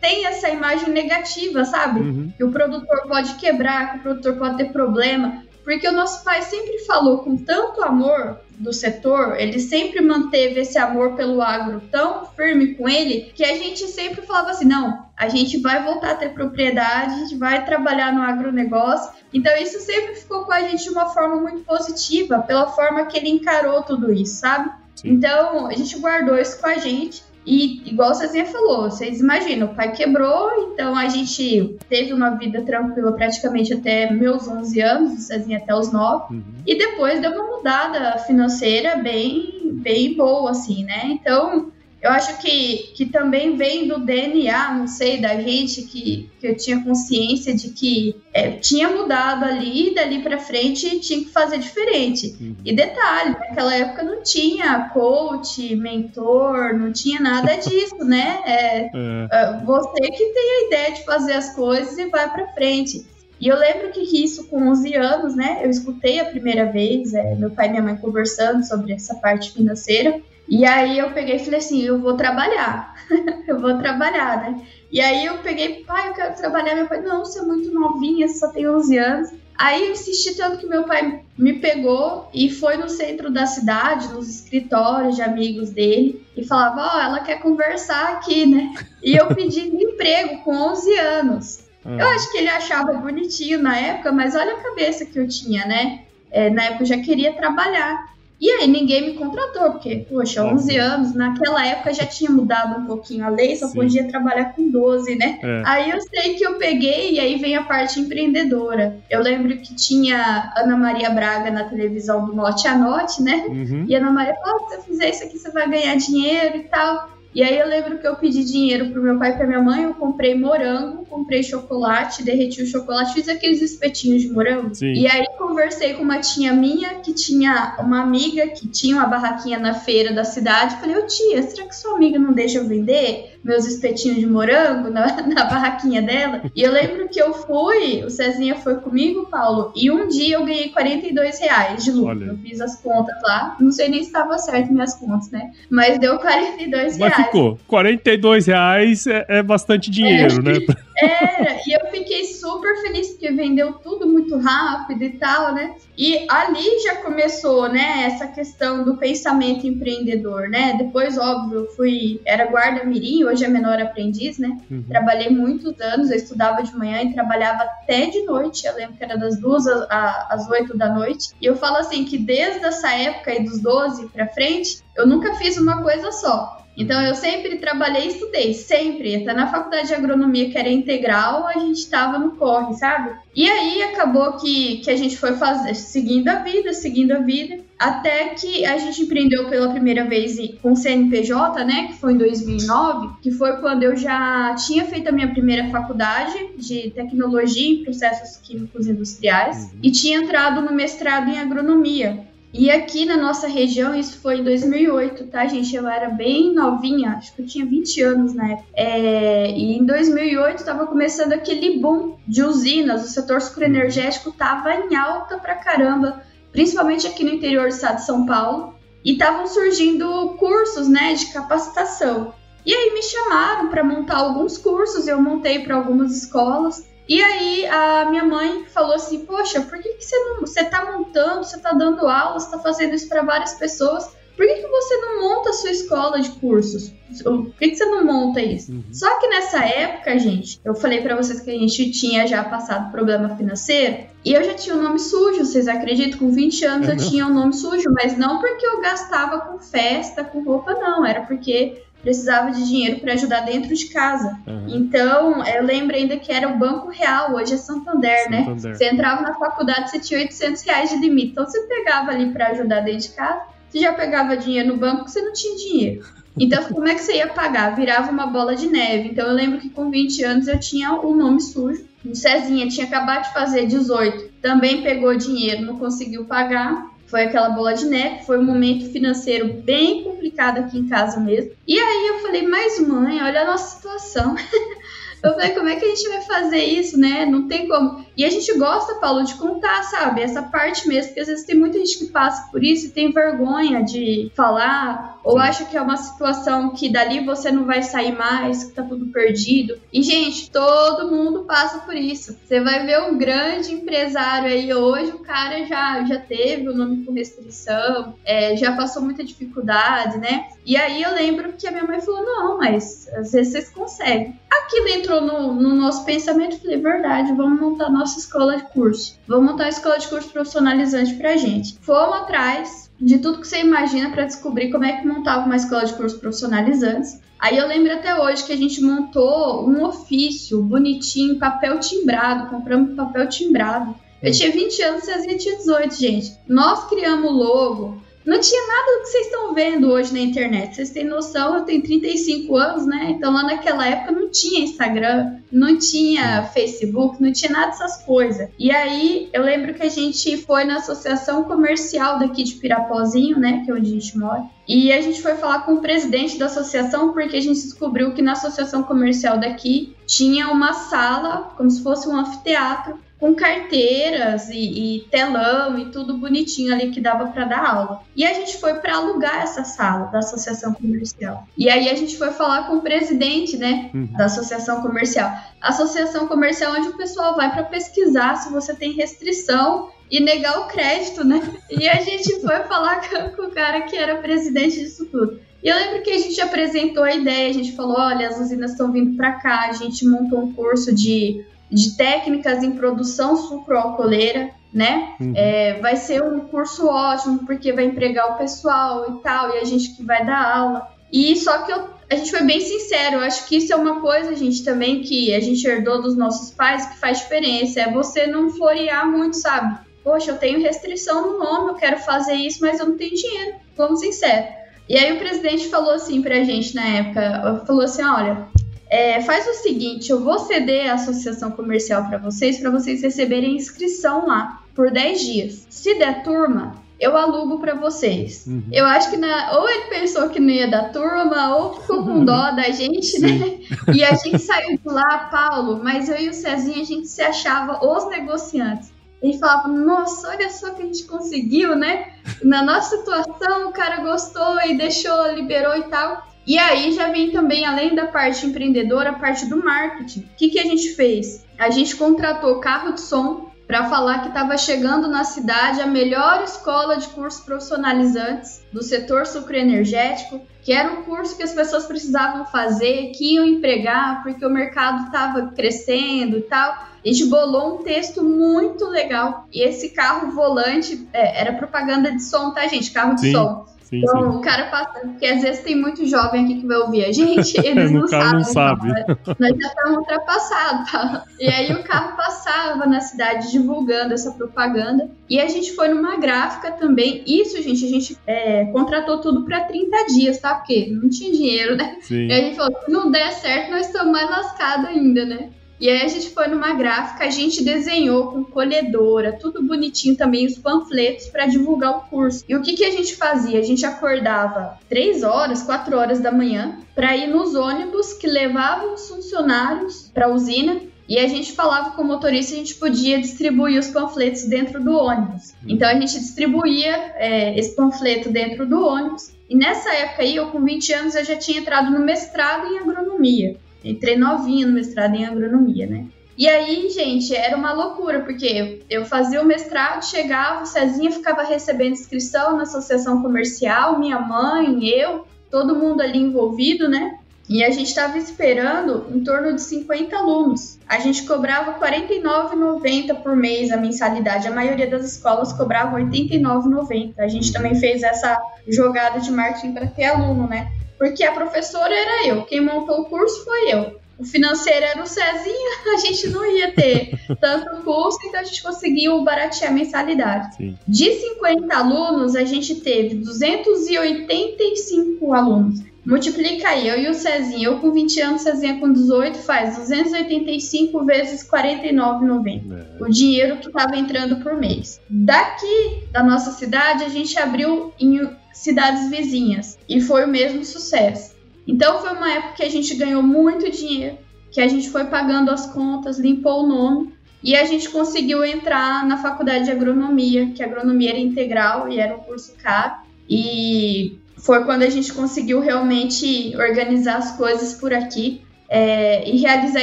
tem essa imagem negativa, sabe? Uhum. Que o produtor pode quebrar, que o produtor pode ter problema. Porque o nosso pai sempre falou com tanto amor do setor, ele sempre manteve esse amor pelo agro tão firme com ele que a gente sempre falava assim: não, a gente vai voltar a ter propriedade, a gente vai trabalhar no agronegócio. Então, isso sempre ficou com a gente de uma forma muito positiva, pela forma que ele encarou tudo isso, sabe? Então, a gente guardou isso com a gente. E igual o Cezinha falou, vocês imaginam, o pai quebrou, então a gente teve uma vida tranquila praticamente até meus 11 anos, o Cezinha até os 9. Uhum. E depois deu uma mudada financeira bem, bem boa, assim, né? Então, eu acho que, que também vem do DNA, não sei, da gente, que, que eu tinha consciência de que é, tinha mudado ali, dali para frente tinha que fazer diferente. Uhum. E detalhe, naquela época não tinha coach, mentor, não tinha nada disso, né? É, é. é. Você que tem a ideia de fazer as coisas e vai para frente. E eu lembro que isso com 11 anos, né? Eu escutei a primeira vez, é, meu pai e minha mãe conversando sobre essa parte financeira. E aí eu peguei e falei assim, eu vou trabalhar, eu vou trabalhar, né? E aí eu peguei, pai, eu quero trabalhar. Meu pai, não, você é muito novinha, você só tem 11 anos. Aí eu insisti tanto que meu pai me pegou e foi no centro da cidade, nos escritórios de amigos dele, e falava, ó, oh, ela quer conversar aqui, né? E eu pedi emprego com 11 anos. Hum. Eu acho que ele achava bonitinho na época, mas olha a cabeça que eu tinha, né? É, na época eu já queria trabalhar. E aí ninguém me contratou, porque, poxa, 11 anos, naquela época já tinha mudado um pouquinho a lei, só Sim. podia trabalhar com 12, né? É. Aí eu sei que eu peguei e aí vem a parte empreendedora. Eu lembro que tinha Ana Maria Braga na televisão do Note a Note, né? Uhum. E a Ana Maria falou: oh, se você fizer isso aqui, você vai ganhar dinheiro e tal. E aí eu lembro que eu pedi dinheiro pro meu pai e pra minha mãe, eu comprei morango, comprei chocolate, derreti o chocolate, fiz aqueles espetinhos de morango. Sim. E aí conversei com uma tia minha que tinha uma amiga que tinha uma barraquinha na feira da cidade. Falei, ô tia, será que sua amiga não deixa eu vender meus espetinhos de morango na, na barraquinha dela? E eu lembro que eu fui, o Cezinha foi comigo, Paulo, e um dia eu ganhei 42 reais de lucro. Olha. Eu fiz as contas lá, não sei nem se estava certo minhas contas, né? Mas deu 42 reais ficou. 42 reais é, é bastante dinheiro, é, né? Era, e eu fiquei super feliz porque vendeu tudo muito rápido e tal, né? E ali já começou, né, essa questão do pensamento empreendedor, né? Depois, óbvio, eu fui, era guarda-mirim, hoje é menor aprendiz, né? Uhum. Trabalhei muitos anos, eu estudava de manhã e trabalhava até de noite, eu lembro que era das duas às oito da noite. E eu falo assim que desde essa época aí dos 12 para frente, eu nunca fiz uma coisa só. Então eu sempre trabalhei e estudei, sempre. Até na faculdade de agronomia, que era integral, a gente estava no corre, sabe? E aí acabou que, que a gente foi fazer, seguindo a vida, seguindo a vida, até que a gente empreendeu pela primeira vez com o CNPJ, né? Que foi em 2009, que foi quando eu já tinha feito a minha primeira faculdade de tecnologia em processos químicos industriais uhum. e tinha entrado no mestrado em agronomia. E aqui na nossa região, isso foi em 2008, tá, gente? Eu era bem novinha, acho que eu tinha 20 anos na época. É, e em 2008 estava começando aquele boom de usinas, o setor sucroenergético estava em alta pra caramba, principalmente aqui no interior do estado de São Paulo. E estavam surgindo cursos, né, de capacitação. E aí me chamaram para montar alguns cursos, eu montei para algumas escolas. E aí a minha mãe falou assim: Poxa, por que, que você não. Você tá montando, você tá dando aula, você tá fazendo isso para várias pessoas. Por que, que você não monta a sua escola de cursos? Por que, que você não monta isso? Uhum. Só que nessa época, gente, eu falei para vocês que a gente tinha já passado problema financeiro e eu já tinha o um nome sujo. Vocês acreditam? Com 20 anos é eu tinha o um nome sujo, mas não porque eu gastava com festa, com roupa, não. Era porque precisava de dinheiro para ajudar dentro de casa. Uhum. Então, eu lembro ainda que era o Banco Real, hoje é Santander, né? Santander. né? Você entrava na faculdade, você tinha 800 reais de limite. Então, você pegava ali para ajudar dentro de casa, você já pegava dinheiro no banco, você não tinha dinheiro. Então, como é que você ia pagar? Virava uma bola de neve. Então, eu lembro que com 20 anos eu tinha o nome sujo. O Cezinha tinha acabado de fazer 18, também pegou dinheiro, não conseguiu pagar foi aquela bola de neve, foi um momento financeiro bem complicado aqui em casa mesmo. E aí eu falei, mas mãe, olha a nossa situação. Eu falei, como é que a gente vai fazer isso, né? Não tem como. E a gente gosta, Paulo, de contar, sabe? Essa parte mesmo, porque às vezes tem muita gente que passa por isso e tem vergonha de falar, ou acha que é uma situação que dali você não vai sair mais, que tá tudo perdido. E, gente, todo mundo passa por isso. Você vai ver um grande empresário aí hoje, o cara já, já teve o nome com restrição, é, já passou muita dificuldade, né? E aí eu lembro que a minha mãe falou: não, mas às vezes vocês conseguem. Aquilo entrou no, no nosso pensamento, falei, verdade, vamos montar nossa escola de curso. Vamos montar uma escola de curso profissionalizante pra gente. Fomos atrás, de tudo que você imagina para descobrir como é que montava uma escola de cursos profissionalizantes. Aí eu lembro até hoje que a gente montou um ofício bonitinho, papel timbrado, compramos papel timbrado. Eu tinha 20 anos, vocês tinha 18, gente. Nós criamos o logo, não tinha nada do que vocês estão vendo hoje na internet. Vocês têm noção, eu tenho 35 anos, né? Então lá naquela época não tinha Instagram, não tinha Facebook, não tinha nada dessas coisas. E aí eu lembro que a gente foi na associação comercial daqui de Pirapozinho, né? Que é onde a gente mora. E a gente foi falar com o presidente da associação porque a gente descobriu que na associação comercial daqui tinha uma sala, como se fosse um anfiteatro, com carteiras e, e, telão e tudo bonitinho ali que dava para dar aula. E a gente foi para alugar essa sala da associação comercial. E aí a gente foi falar com o presidente, né, uhum. da associação comercial. Associação comercial onde o pessoal vai para pesquisar se você tem restrição e negar o crédito, né? E a gente foi falar com, com o cara que era presidente disso tudo. E eu lembro que a gente apresentou a ideia, a gente falou, olha, as usinas estão vindo para cá, a gente montou um curso de de técnicas em produção sucroalcooleira, né? Uhum. É, vai ser um curso ótimo, porque vai empregar o pessoal e tal, e a gente que vai dar aula. E só que eu, a gente foi bem sincero, eu acho que isso é uma coisa, gente, também que a gente herdou dos nossos pais que faz diferença, é você não florear muito, sabe? Poxa, eu tenho restrição no nome, eu quero fazer isso, mas eu não tenho dinheiro, vamos sincero. E aí o presidente falou assim pra gente na época, falou assim, olha, é, faz o seguinte, eu vou ceder a associação comercial para vocês, para vocês receberem inscrição lá por 10 dias. Se der turma, eu alugo para vocês. Uhum. Eu acho que na, ou ele pensou que não ia dar turma, ou ficou com dó da gente, né? E a gente saiu de lá, Paulo, mas eu e o Cezinho, a gente se achava os negociantes. Ele falava, nossa, olha só que a gente conseguiu, né? Na nossa situação, o cara gostou e deixou, liberou e tal. E aí já vem também, além da parte empreendedora, a parte do marketing. O que, que a gente fez? A gente contratou carro de som para falar que estava chegando na cidade a melhor escola de cursos profissionalizantes do setor sucroenergético, que era um curso que as pessoas precisavam fazer, que iam empregar, porque o mercado estava crescendo e tal. A gente bolou um texto muito legal. E esse carro volante é, era propaganda de som, tá, gente? Carro de Sim. som. Sim, então, sim. o cara passa, porque às vezes tem muito jovem aqui que vai ouvir a gente, eles não sabem. Não sabe. Então, nós já estamos ultrapassados, tá? E aí o carro passava na cidade divulgando essa propaganda. E a gente foi numa gráfica também. Isso, gente, a gente é, contratou tudo para 30 dias, tá? Porque não tinha dinheiro, né? Sim. E a gente falou: se não der certo, nós estamos mais lascados ainda, né? E aí a gente foi numa gráfica, a gente desenhou com colhedora, tudo bonitinho também, os panfletos para divulgar o curso. E o que, que a gente fazia? A gente acordava 3 horas, 4 horas da manhã para ir nos ônibus que levavam os funcionários para a usina e a gente falava com o motorista, a gente podia distribuir os panfletos dentro do ônibus. Hum. Então a gente distribuía é, esse panfleto dentro do ônibus. E nessa época aí, eu com 20 anos, eu já tinha entrado no mestrado em agronomia. Entrei novinha no mestrado em agronomia, né? E aí, gente, era uma loucura, porque eu fazia o mestrado, chegava, o Cezinha ficava recebendo inscrição na associação comercial, minha mãe, eu, todo mundo ali envolvido, né? E a gente estava esperando em torno de 50 alunos. A gente cobrava R$ 49,90 por mês a mensalidade. A maioria das escolas cobrava R$ 89,90. A gente também fez essa jogada de marketing para ter aluno, né? Porque a professora era eu, quem montou o curso foi eu. O financeiro era o Cezinha, a gente não ia ter tanto custo, então a gente conseguiu baratear a mensalidade. Sim. De 50 alunos, a gente teve 285 alunos. Multiplica aí, eu e o Cezinha, eu com 20 anos, Cezinha com 18, faz 285 vezes 49,90. É. O dinheiro que estava entrando por mês. Daqui da nossa cidade, a gente abriu em cidades vizinhas e foi o mesmo sucesso. Então foi uma época que a gente ganhou muito dinheiro, que a gente foi pagando as contas, limpou o nome e a gente conseguiu entrar na faculdade de agronomia, que a agronomia era integral e era um curso caro. E foi quando a gente conseguiu realmente organizar as coisas por aqui é, e realizar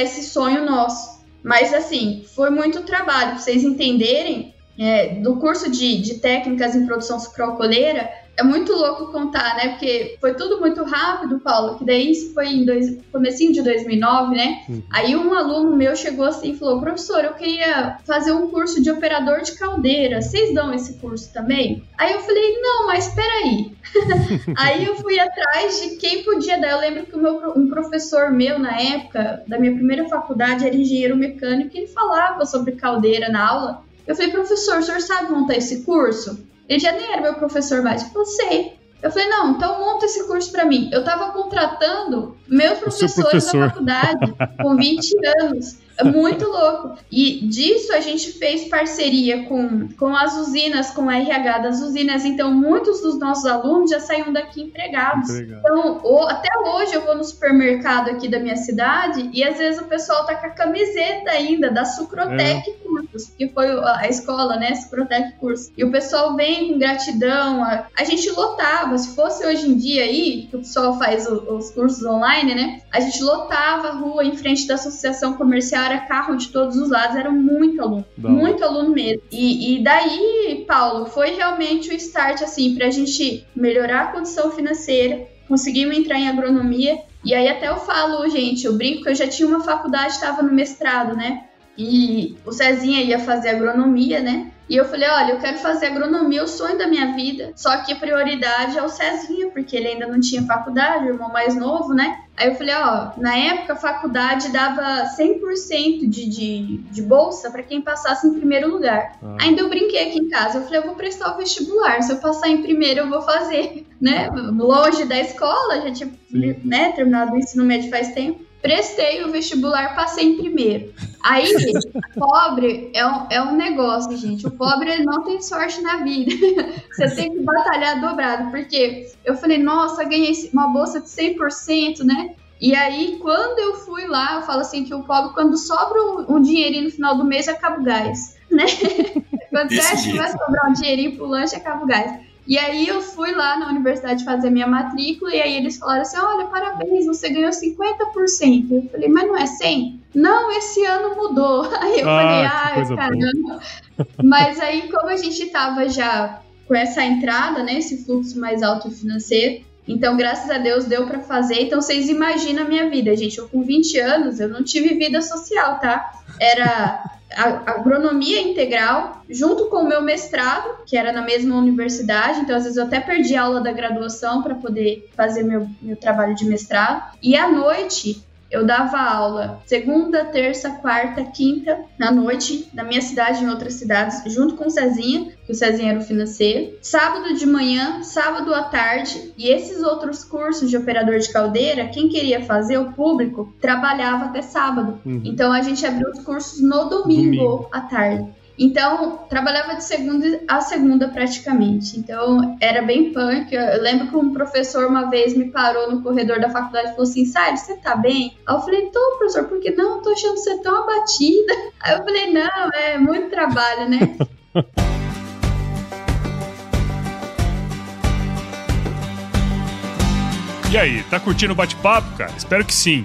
esse sonho nosso. Mas assim, foi muito trabalho, para vocês entenderem. É, do curso de, de técnicas em produção sucroalcooleira, é muito louco contar, né? Porque foi tudo muito rápido, Paulo, que daí isso foi em dois, comecinho de 2009, né? Uhum. Aí um aluno meu chegou assim e falou, professor, eu queria fazer um curso de operador de caldeira, vocês dão esse curso também? Aí eu falei, não, mas peraí. aí eu fui atrás de quem podia dar. Eu lembro que o meu, um professor meu, na época, da minha primeira faculdade, era engenheiro mecânico, e ele falava sobre caldeira na aula. Eu falei, professor, o senhor sabe montar esse curso? Ele já nem era meu professor mais. Eu sei. Eu falei, não, então monta esse curso para mim. Eu tava contratando meus professores professor. da faculdade com 20 anos. É muito louco. E disso a gente fez parceria com, com as usinas, com a RH das usinas. Então, muitos dos nossos alunos já saíram daqui empregados. Empregado. Então, o, até hoje eu vou no supermercado aqui da minha cidade e às vezes o pessoal tá com a camiseta ainda da Sucrotec é. Cursos, que foi a escola, né? Sucrotec Cursos. E o pessoal vem com gratidão. A, a gente lotava. Se fosse hoje em dia aí, que o pessoal faz o, os cursos online, né? A gente lotava a rua em frente da Associação Comercial era carro de todos os lados, era muito aluno, Bom. muito aluno mesmo. E, e daí, Paulo, foi realmente o start, assim, pra gente melhorar a condição financeira, conseguimos entrar em agronomia, e aí até eu falo, gente, eu brinco que eu já tinha uma faculdade, estava no mestrado, né? E o Cezinha ia fazer agronomia, né? E eu falei, olha, eu quero fazer agronomia, o sonho da minha vida. Só que a prioridade é o Cezinha, porque ele ainda não tinha faculdade, o irmão mais novo, né? Aí eu falei, ó, na época a faculdade dava 100% de, de, de bolsa para quem passasse em primeiro lugar. Ah. Ainda eu brinquei aqui em casa, eu falei, eu vou prestar o vestibular, se eu passar em primeiro eu vou fazer, né? Ah. Longe da escola, já tinha né, terminado o ensino médio faz tempo. Prestei o vestibular, passei em primeiro. Aí, pobre é um, é um negócio, gente. O pobre ele não tem sorte na vida. Você tem que batalhar dobrado. Porque eu falei, nossa, ganhei uma bolsa de 100%, né? E aí, quando eu fui lá, eu falo assim que o pobre, quando sobra um, um dinheirinho no final do mês, acaba o gás, né? quando você acha que vai sobrar um dinheirinho pro lanche, acaba o gás. E aí eu fui lá na universidade fazer minha matrícula e aí eles falaram assim: olha, parabéns, você ganhou 50%. Eu falei, mas não é 100? Não, esse ano mudou. Aí eu ah, falei, ah, caramba. mas aí, como a gente tava já com essa entrada, né, esse fluxo mais alto financeiro, então, graças a Deus, deu para fazer. Então, vocês imaginam a minha vida, gente. Eu, com 20 anos, eu não tive vida social, tá? Era agronomia integral, junto com o meu mestrado, que era na mesma universidade, então às vezes eu até perdi a aula da graduação para poder fazer meu, meu trabalho de mestrado. E à noite eu dava aula segunda, terça, quarta, quinta, na noite, na minha cidade e em outras cidades, junto com o Cezinha, que o Cezinha era o financeiro. Sábado de manhã, sábado à tarde, e esses outros cursos de operador de caldeira, quem queria fazer, o público, trabalhava até sábado. Uhum. Então a gente abriu os cursos no domingo, domingo. à tarde. Então, trabalhava de segunda a segunda praticamente. Então, era bem punk. Eu lembro que um professor uma vez me parou no corredor da faculdade e falou assim: Sai, você tá bem? Aí eu falei: Tô, professor, por que não? Tô achando você tão abatida. Aí eu falei: Não, é muito trabalho, né? E aí, tá curtindo o bate-papo, cara? Espero que sim.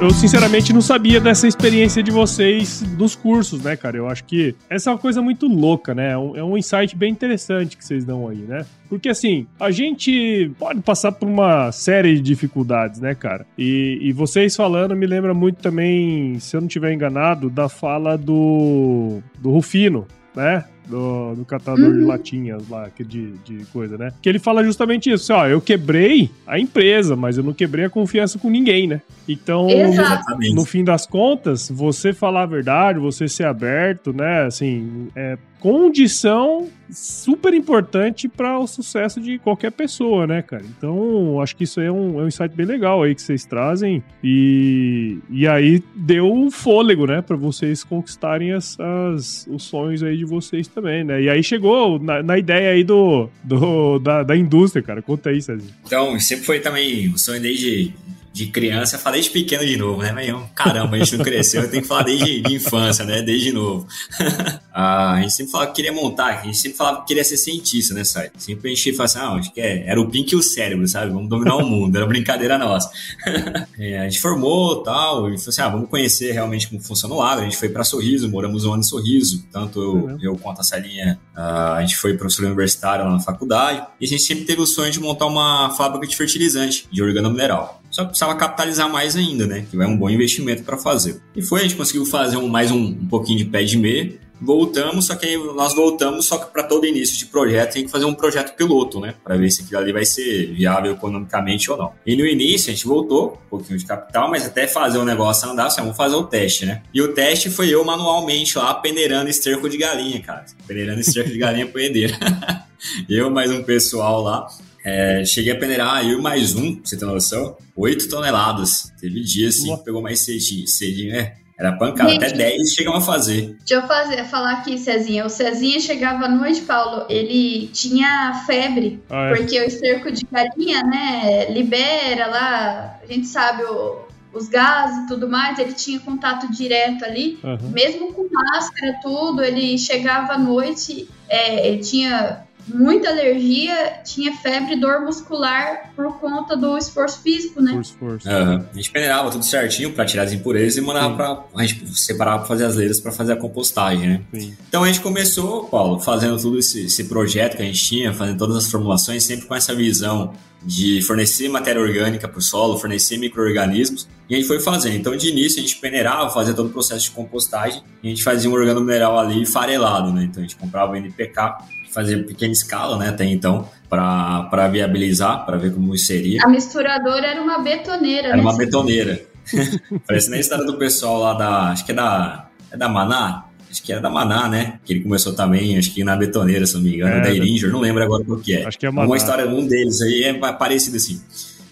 Eu sinceramente não sabia dessa experiência de vocês dos cursos, né, cara? Eu acho que essa é uma coisa muito louca, né? É um, é um insight bem interessante que vocês dão aí, né? Porque assim, a gente pode passar por uma série de dificuldades, né, cara? E, e vocês falando me lembra muito também, se eu não estiver enganado, da fala do, do Rufino, né? do, do catador uhum. de latinhas lá, de, de coisa, né? Que ele fala justamente isso, ó, eu quebrei a empresa, mas eu não quebrei a confiança com ninguém, né? Então, no, no fim das contas, você falar a verdade, você ser aberto, né? Assim, é, condição super importante para o sucesso de qualquer pessoa, né, cara? Então, acho que isso é um, é um insight bem legal aí que vocês trazem e, e aí deu um fôlego, né, para vocês conquistarem as, as, os sonhos aí de vocês também, né? E aí chegou na, na ideia aí do, do da, da indústria, cara. Conta aí, Cezinho. Então, sempre foi também o sonho desde de criança, eu falei de pequeno de novo, né? Mas, caramba, a gente não cresceu, eu tenho que falar desde de infância, né? Desde novo. ah, a gente sempre falava que queria montar, a gente sempre falava que queria ser cientista, né, Sai? Sempre a gente falava assim, ah, acho que é, era o Pink e o cérebro, sabe? Vamos dominar o mundo, era brincadeira nossa. é, a gente formou tal, e falou assim, ah, vamos conhecer realmente como funciona o agro. A gente foi para Sorriso, moramos um ano em Sorriso, tanto eu, uhum. eu quanto a Celinha, uh, a gente foi professor universitário lá na faculdade, e a gente sempre teve o sonho de montar uma fábrica de fertilizante, de organomineral. Só precisava capitalizar mais ainda, né? Que é um bom investimento para fazer. E foi, a gente conseguiu fazer um, mais um, um pouquinho de pé de meia. Voltamos, só que nós voltamos, só que para todo início de projeto tem que fazer um projeto piloto, né? Para ver se aquilo ali vai ser viável economicamente ou não. E no início a gente voltou, um pouquinho de capital, mas até fazer o negócio andar, assim, vamos fazer o teste, né? E o teste foi eu manualmente lá peneirando esterco de galinha, cara. Peneirando esterco de galinha poedeira. eu mais um pessoal lá. É, cheguei a peneirar eu mais um, pra você ter noção, 8 toneladas. Teve dia assim que pegou mais cedinho, cedinho, né? Era pancada, Gente, até 10 chegam a fazer. Deixa eu fazer, falar aqui, Cezinha. O Cezinha chegava à noite, Paulo, ele tinha febre, ah, é. porque o esterco de galinha, né, libera lá, a gente sabe o, os gases e tudo mais, ele tinha contato direto ali, uhum. mesmo com máscara, tudo, ele chegava à noite, é, ele tinha muita alergia, tinha febre e dor muscular por conta do esforço físico, né? Por esforço. Uhum. A gente peneirava tudo certinho para tirar as impurezas e mandava para a gente separava para fazer as leiras para fazer a compostagem, né? Sim. Então a gente começou, Paulo, fazendo todo esse, esse projeto que a gente tinha, fazendo todas as formulações, sempre com essa visão de fornecer matéria orgânica para o solo, fornecer micro-organismos, e a gente foi fazendo. Então, de início, a gente peneirava, fazia todo o processo de compostagem, e a gente fazia um organo mineral ali farelado, né? Então, a gente comprava o NPK fazer pequena escala, né, até então, para viabilizar, para ver como seria. A misturadora era uma betoneira, Era né? uma betoneira. Parece na história do pessoal lá da, acho que é da, é da Maná, acho que era da Maná, né? Que ele começou também, acho que na betoneira, se não me engano, é, da Iringer, não lembro agora o que é. Acho que é Maná. Uma história, um deles aí é parecido assim.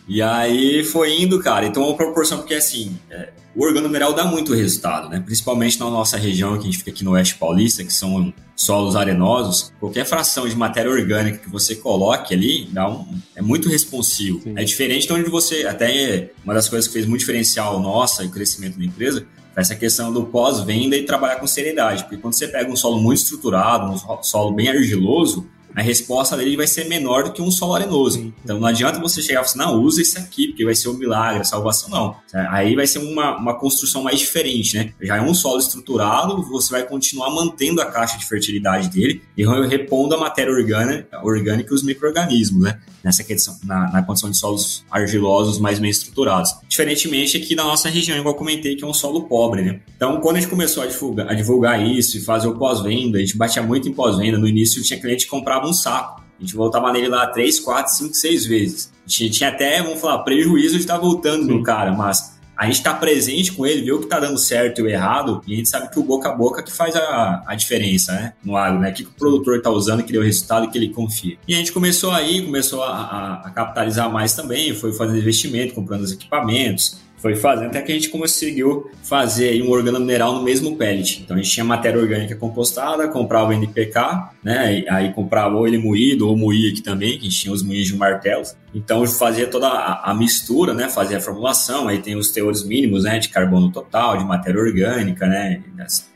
E aí foi indo, cara. Então, uma proporção, porque assim, é, o organomeral dá muito resultado, né? Principalmente na nossa região, que a gente fica aqui no Oeste Paulista, que são solos arenosos. Qualquer fração de matéria orgânica que você coloque ali dá um, é muito responsivo. Sim. É diferente de onde você. Até uma das coisas que fez muito diferencial nossa e o crescimento da empresa essa questão do pós-venda e trabalhar com seriedade. Porque quando você pega um solo muito estruturado, um solo bem argiloso, a resposta dele vai ser menor do que um solo arenoso. Então não adianta você chegar e falar assim, não, usa esse aqui, porque vai ser o um milagre, a salvação, não. Aí vai ser uma, uma construção mais diferente, né? Já é um solo estruturado, você vai continuar mantendo a caixa de fertilidade dele e repondo a matéria orgânica, orgânica e os micro-organismos, né? Nessa questão, na, na condição de solos argilosos mais bem estruturados. Diferentemente aqui na nossa região, igual eu comentei, que é um solo pobre, né? Então, quando a gente começou a divulgar, a divulgar isso e fazer o pós-venda, a gente batia muito em pós-venda. No início, tinha cliente que comprava um saco. A gente voltava nele lá três, quatro, cinco, seis vezes. A gente tinha até, vamos falar, prejuízo de estar voltando Sim. no cara, mas a gente está presente com ele, vê o que está dando certo e o errado, e a gente sabe que o boca a boca que faz a, a diferença, né? No agro, né? O que, que o produtor está usando, que deu resultado e que ele confia. E a gente começou aí, começou a, a, a capitalizar mais também, foi fazendo investimento, comprando os equipamentos, foi fazendo até que a gente conseguiu fazer um organo mineral no mesmo pellet. Então a gente tinha matéria orgânica compostada, comprava o NPK, né? Aí comprava ou ele moído ou moía aqui também, que a gente tinha os moinhos de martelos. Então fazia toda a, a, mistura, né? Fazia a formulação, aí tem os teores mínimos, né? De carbono total, de matéria orgânica, né?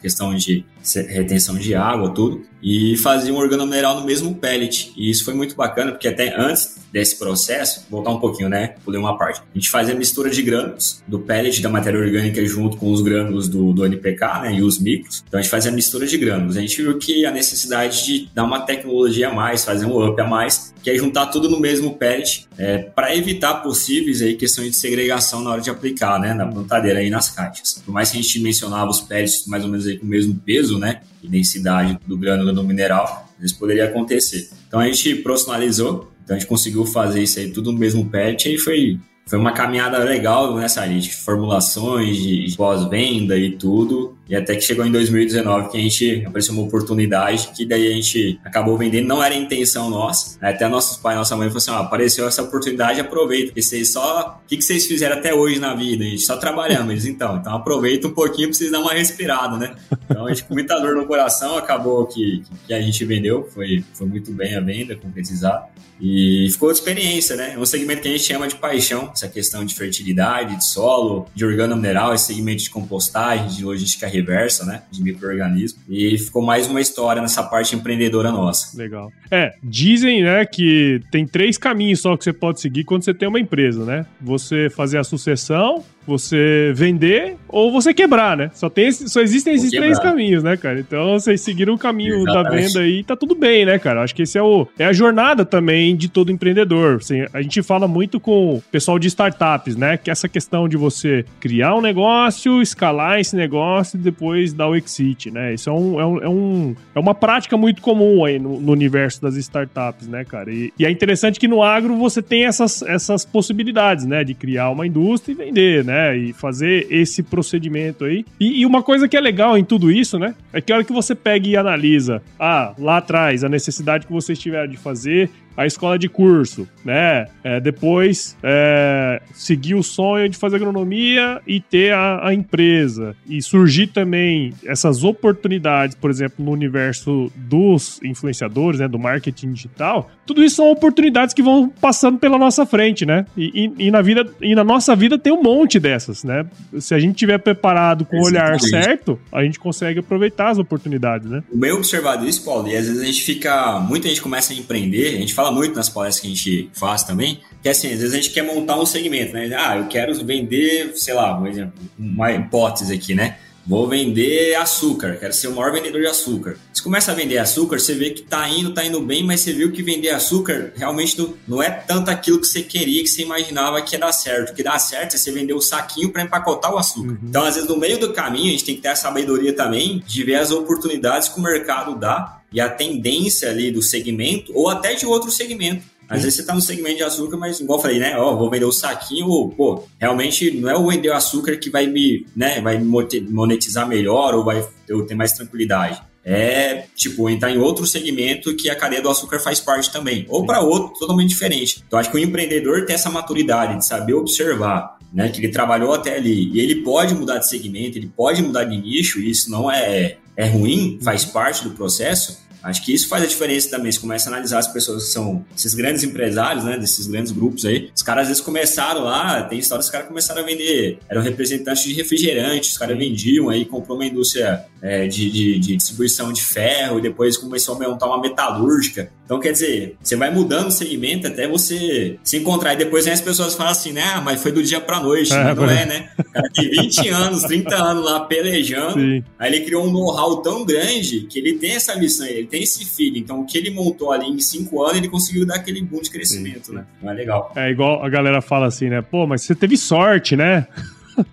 Questão de retenção de água, tudo. e fazia um organomineral no mesmo pellet. E isso foi muito bacana, porque até antes desse processo, voltar um pouquinho, né? Pulei uma parte. A gente fazia mistura de grânulos do pellet da matéria orgânica junto com os grânulos do, do NPK, né? E os micros. Então a gente fazia mistura de grânulos. A gente viu que a necessidade de dar uma tecnologia a mais, fazer um up a mais, que é juntar tudo no mesmo pellet, é, para evitar possíveis aí questões de segregação na hora de aplicar, né? Na plantadeira aí nas caixas. Por mais que a gente mencionava os pellets mais ou menos aí com o mesmo peso, né? E densidade do grânulo do mineral, isso poderia acontecer. Então a gente profissionalizou então a gente conseguiu fazer isso aí tudo no mesmo patch e foi foi uma caminhada legal nessa área de formulações, de pós-venda e tudo. E até que chegou em 2019 que a gente apareceu uma oportunidade que daí a gente acabou vendendo, não era intenção nossa. Até nossos pais, nossa mãe falou assim: ó, apareceu essa oportunidade, aproveita, porque vocês só. O que, vocês fizeram até hoje na vida? A gente só trabalhamos. Eles, então, então aproveita um pouquinho pra vocês dar uma respirada, né? Então a gente com muita dor no coração, acabou que, que a gente vendeu, foi, foi muito bem a venda, concretizar. E ficou experiência, né? Um segmento que a gente chama de paixão, essa questão de fertilidade, de solo, de organomineral, esse segmento de compostagem, de logística reversa, né? De microorganismo. E ficou mais uma história nessa parte empreendedora nossa. Legal. É, dizem, né, que tem três caminhos só que você pode seguir quando você tem uma empresa, né? Você fazer a sucessão, você vender ou você quebrar, né? Só, tem, só existem esses três caminhos, né, cara? Então vocês seguiram o caminho Exatamente. da venda aí, tá tudo bem, né, cara? Acho que esse é, o, é a jornada também de todo empreendedor. Assim, a gente fala muito com o pessoal de startups, né? Que é essa questão de você criar um negócio, escalar esse negócio e depois dar o exit, né? Isso é, um, é, um, é, um, é uma prática muito comum aí no, no universo das startups, né, cara? E, e, é interessante que no agro você tem essas, essas possibilidades, né? De criar uma indústria e vender, né? Né, e fazer esse procedimento aí. E, e, uma coisa que é legal em tudo isso, né? É que a hora que você pega e analisa, ah, lá atrás, a necessidade que vocês tiveram de fazer, a escola de curso, né? É, depois é, seguir o sonho de fazer agronomia e ter a, a, empresa. E surgir também essas oportunidades, por exemplo, no universo dos influenciadores, né? Do marketing digital. Tudo isso são oportunidades que vão passando pela nossa frente, né? E, e, e na vida, e na nossa vida tem um monte dessas, né? Se a gente tiver preparado com o olhar certo, a gente consegue aproveitar as oportunidades, né? Bem observado isso, Paulo, e às vezes a gente fica. Muita gente começa a empreender, a gente fala muito nas palestras que a gente faz também, que é assim, às vezes a gente quer montar um segmento, né? Ah, eu quero vender, sei lá, por exemplo, uma hipótese aqui, né? Vou vender açúcar, quero ser o maior vendedor de açúcar. Você começa a vender açúcar, você vê que tá indo, tá indo bem, mas você viu que vender açúcar realmente não, não é tanto aquilo que você queria, que você imaginava que ia dar certo. O que dá certo é você vender o saquinho para empacotar o açúcar. Uhum. Então, às vezes, no meio do caminho, a gente tem que ter a sabedoria também de ver as oportunidades que o mercado dá e a tendência ali do segmento ou até de outro segmento. Às vezes você tá no segmento de açúcar, mas igual eu falei, né? Ó, vou vender o saquinho, pô, realmente não é o vender o açúcar que vai me, né, vai me monetizar melhor ou vai eu ter mais tranquilidade. É, tipo, entrar em outro segmento que a cadeia do açúcar faz parte também, ou para outro totalmente diferente. Então, acho que o empreendedor tem essa maturidade de saber observar, né, que ele trabalhou até ali, e ele pode mudar de segmento, ele pode mudar de nicho, e isso não é, é ruim, faz parte do processo, Acho que isso faz a diferença também. Você começa a analisar as pessoas que são esses grandes empresários, né? Desses grandes grupos aí. Os caras às vezes começaram lá, tem histórias os caras começaram a vender, eram representantes de refrigerante, os caras vendiam aí, comprou uma indústria é, de, de, de, distribuição de ferro e depois começou a montar uma metalúrgica. Então, quer dizer, você vai mudando o segmento até você se encontrar. E depois as pessoas falam assim, né? Ah, mas foi do dia pra noite. É, não é, né? O cara tem 20 anos, 30 anos lá pelejando. Sim. Aí ele criou um know-how tão grande que ele tem essa missão, ele tem esse filho. Então, o que ele montou ali em 5 anos, ele conseguiu dar aquele boom de crescimento, sim, sim. né? Não é legal. É igual a galera fala assim, né? Pô, mas você teve sorte, né?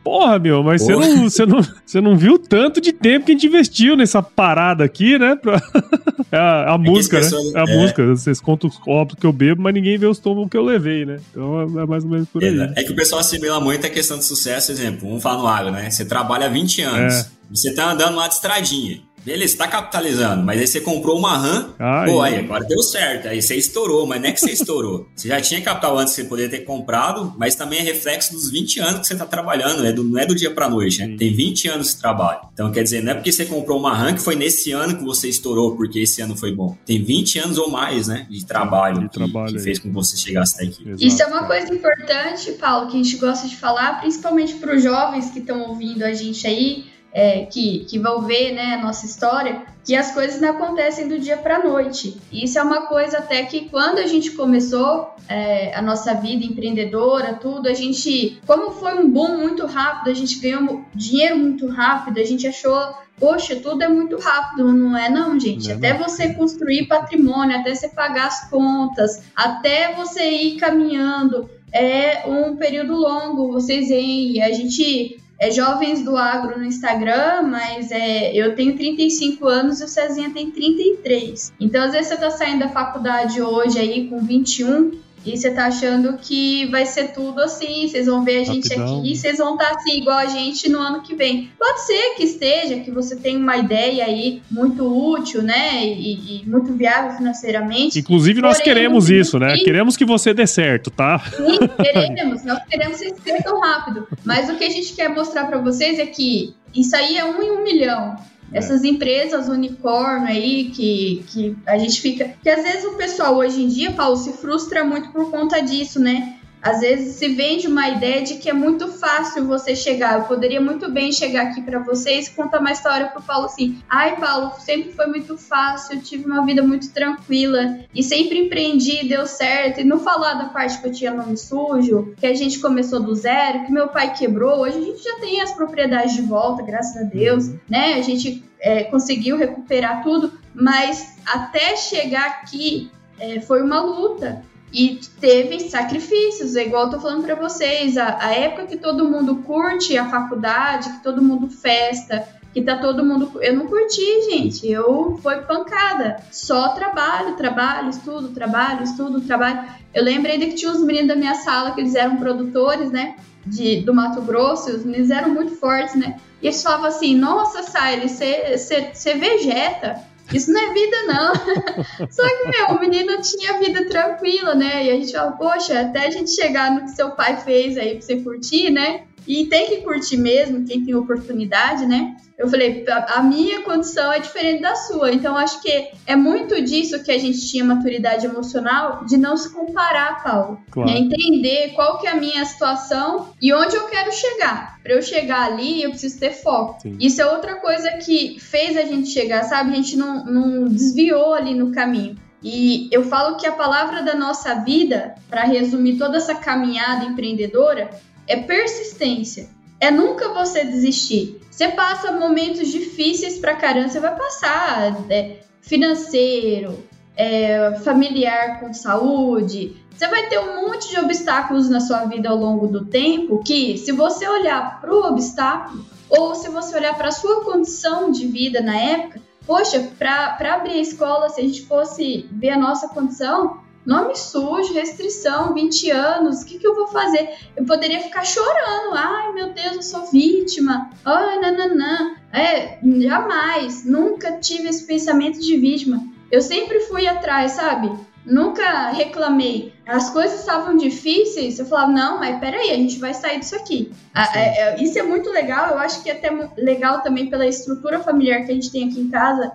Porra, meu, mas você não, você, não, você não viu tanto de tempo que a gente investiu nessa parada aqui, né? Pra... É a, a é música, né? É a é... música. Vocês contam os copos que eu bebo, mas ninguém vê os tomos que eu levei, né? Então é, é mais ou menos por aí. É, é que o pessoal assimila muito a questão de sucesso, exemplo, vamos falar no agro, né? Você trabalha 20 anos, é. você tá andando lá de estradinha. Beleza, tá capitalizando, mas aí você comprou uma RAM, Ai, pô, aí agora deu certo, aí você estourou, mas não é que você estourou. você já tinha capital antes que você poderia ter comprado, mas também é reflexo dos 20 anos que você tá trabalhando, né? Do, não é do dia pra noite, né? Tem 20 anos de trabalho. Então, quer dizer, não é porque você comprou uma RAM que foi nesse ano que você estourou, porque esse ano foi bom. Tem 20 anos ou mais, né? De trabalho, de que, trabalho que fez com que você chegasse até aqui. Exato. Isso é uma coisa importante, Paulo, que a gente gosta de falar, principalmente para os jovens que estão ouvindo a gente aí é, que, que vão ver né, a nossa história, que as coisas não acontecem do dia para noite. Isso é uma coisa até que quando a gente começou é, a nossa vida empreendedora, tudo, a gente, como foi um boom muito rápido, a gente ganhou dinheiro muito rápido, a gente achou Poxa, tudo é muito rápido, não é não, gente? Não é até não. você construir patrimônio, até você pagar as contas, até você ir caminhando, é um período longo, vocês veem, a gente é jovens do agro no Instagram, mas é, eu tenho 35 anos e o Cezinha tem 33. Então, às vezes, você tá saindo da faculdade hoje aí com 21 e você tá achando que vai ser tudo assim, vocês vão ver a gente Rapidão. aqui e vocês vão estar tá assim, igual a gente no ano que vem. Pode ser que esteja, que você tenha uma ideia aí muito útil, né? E, e muito viável financeiramente. Inclusive, nós queremos isso, né? Queremos que você dê certo, tá? Sim, queremos. nós queremos que vocês tão rápido. Mas o que a gente quer mostrar para vocês é que isso aí é um em um milhão. É. Essas empresas unicórnio aí que, que a gente fica. Que às vezes o pessoal hoje em dia, Paulo, se frustra muito por conta disso, né? Às vezes se vende uma ideia de que é muito fácil você chegar. Eu poderia muito bem chegar aqui para vocês e contar uma história pro Paulo assim: "Ai, Paulo, sempre foi muito fácil, eu tive uma vida muito tranquila e sempre empreendi, deu certo". E não falar da parte que eu tinha nome sujo, que a gente começou do zero, que meu pai quebrou. Hoje a gente já tem as propriedades de volta, graças a Deus, né? A gente é, conseguiu recuperar tudo, mas até chegar aqui é, foi uma luta. E teve sacrifícios, é igual eu tô falando para vocês, a, a, época que todo mundo curte a faculdade, que todo mundo festa, que tá todo mundo. Eu não curti, gente. Eu foi pancada. Só trabalho, trabalho, estudo, trabalho, estudo, trabalho. Eu lembro ainda que tinha uns meninos da minha sala que eles eram produtores, né? De, do Mato Grosso, os meninos eram muito fortes, né? E eles falavam assim: Nossa, Saile, você vegeta. Isso não é vida, não. Só que, meu, o menino tinha vida tranquila, né? E a gente fala, poxa, até a gente chegar no que seu pai fez aí pra você curtir, né? E tem que curtir mesmo, quem tem oportunidade, né? Eu falei, a minha condição é diferente da sua. Então, acho que é muito disso que a gente tinha maturidade emocional de não se comparar, Paulo. Claro. É entender qual que é a minha situação e onde eu quero chegar. Para eu chegar ali, eu preciso ter foco. Sim. Isso é outra coisa que fez a gente chegar, sabe? A gente não, não desviou ali no caminho. E eu falo que a palavra da nossa vida, para resumir toda essa caminhada empreendedora, é persistência. É nunca você desistir. Você passa momentos difíceis pra caramba, você vai passar é, financeiro, é, familiar com saúde. Você vai ter um monte de obstáculos na sua vida ao longo do tempo que, se você olhar para o obstáculo, ou se você olhar para a sua condição de vida na época, poxa, para abrir a escola, se a gente fosse ver a nossa condição, Nome sujo, restrição, 20 anos, o que, que eu vou fazer? Eu poderia ficar chorando. Ai, meu Deus, eu sou vítima. Ai, nananã. É, jamais. Nunca tive esse pensamento de vítima. Eu sempre fui atrás, sabe? Nunca reclamei. As coisas estavam difíceis, eu falava, não, mas peraí, a gente vai sair disso aqui. É, é, isso é muito legal, eu acho que é até legal também pela estrutura familiar que a gente tem aqui em casa.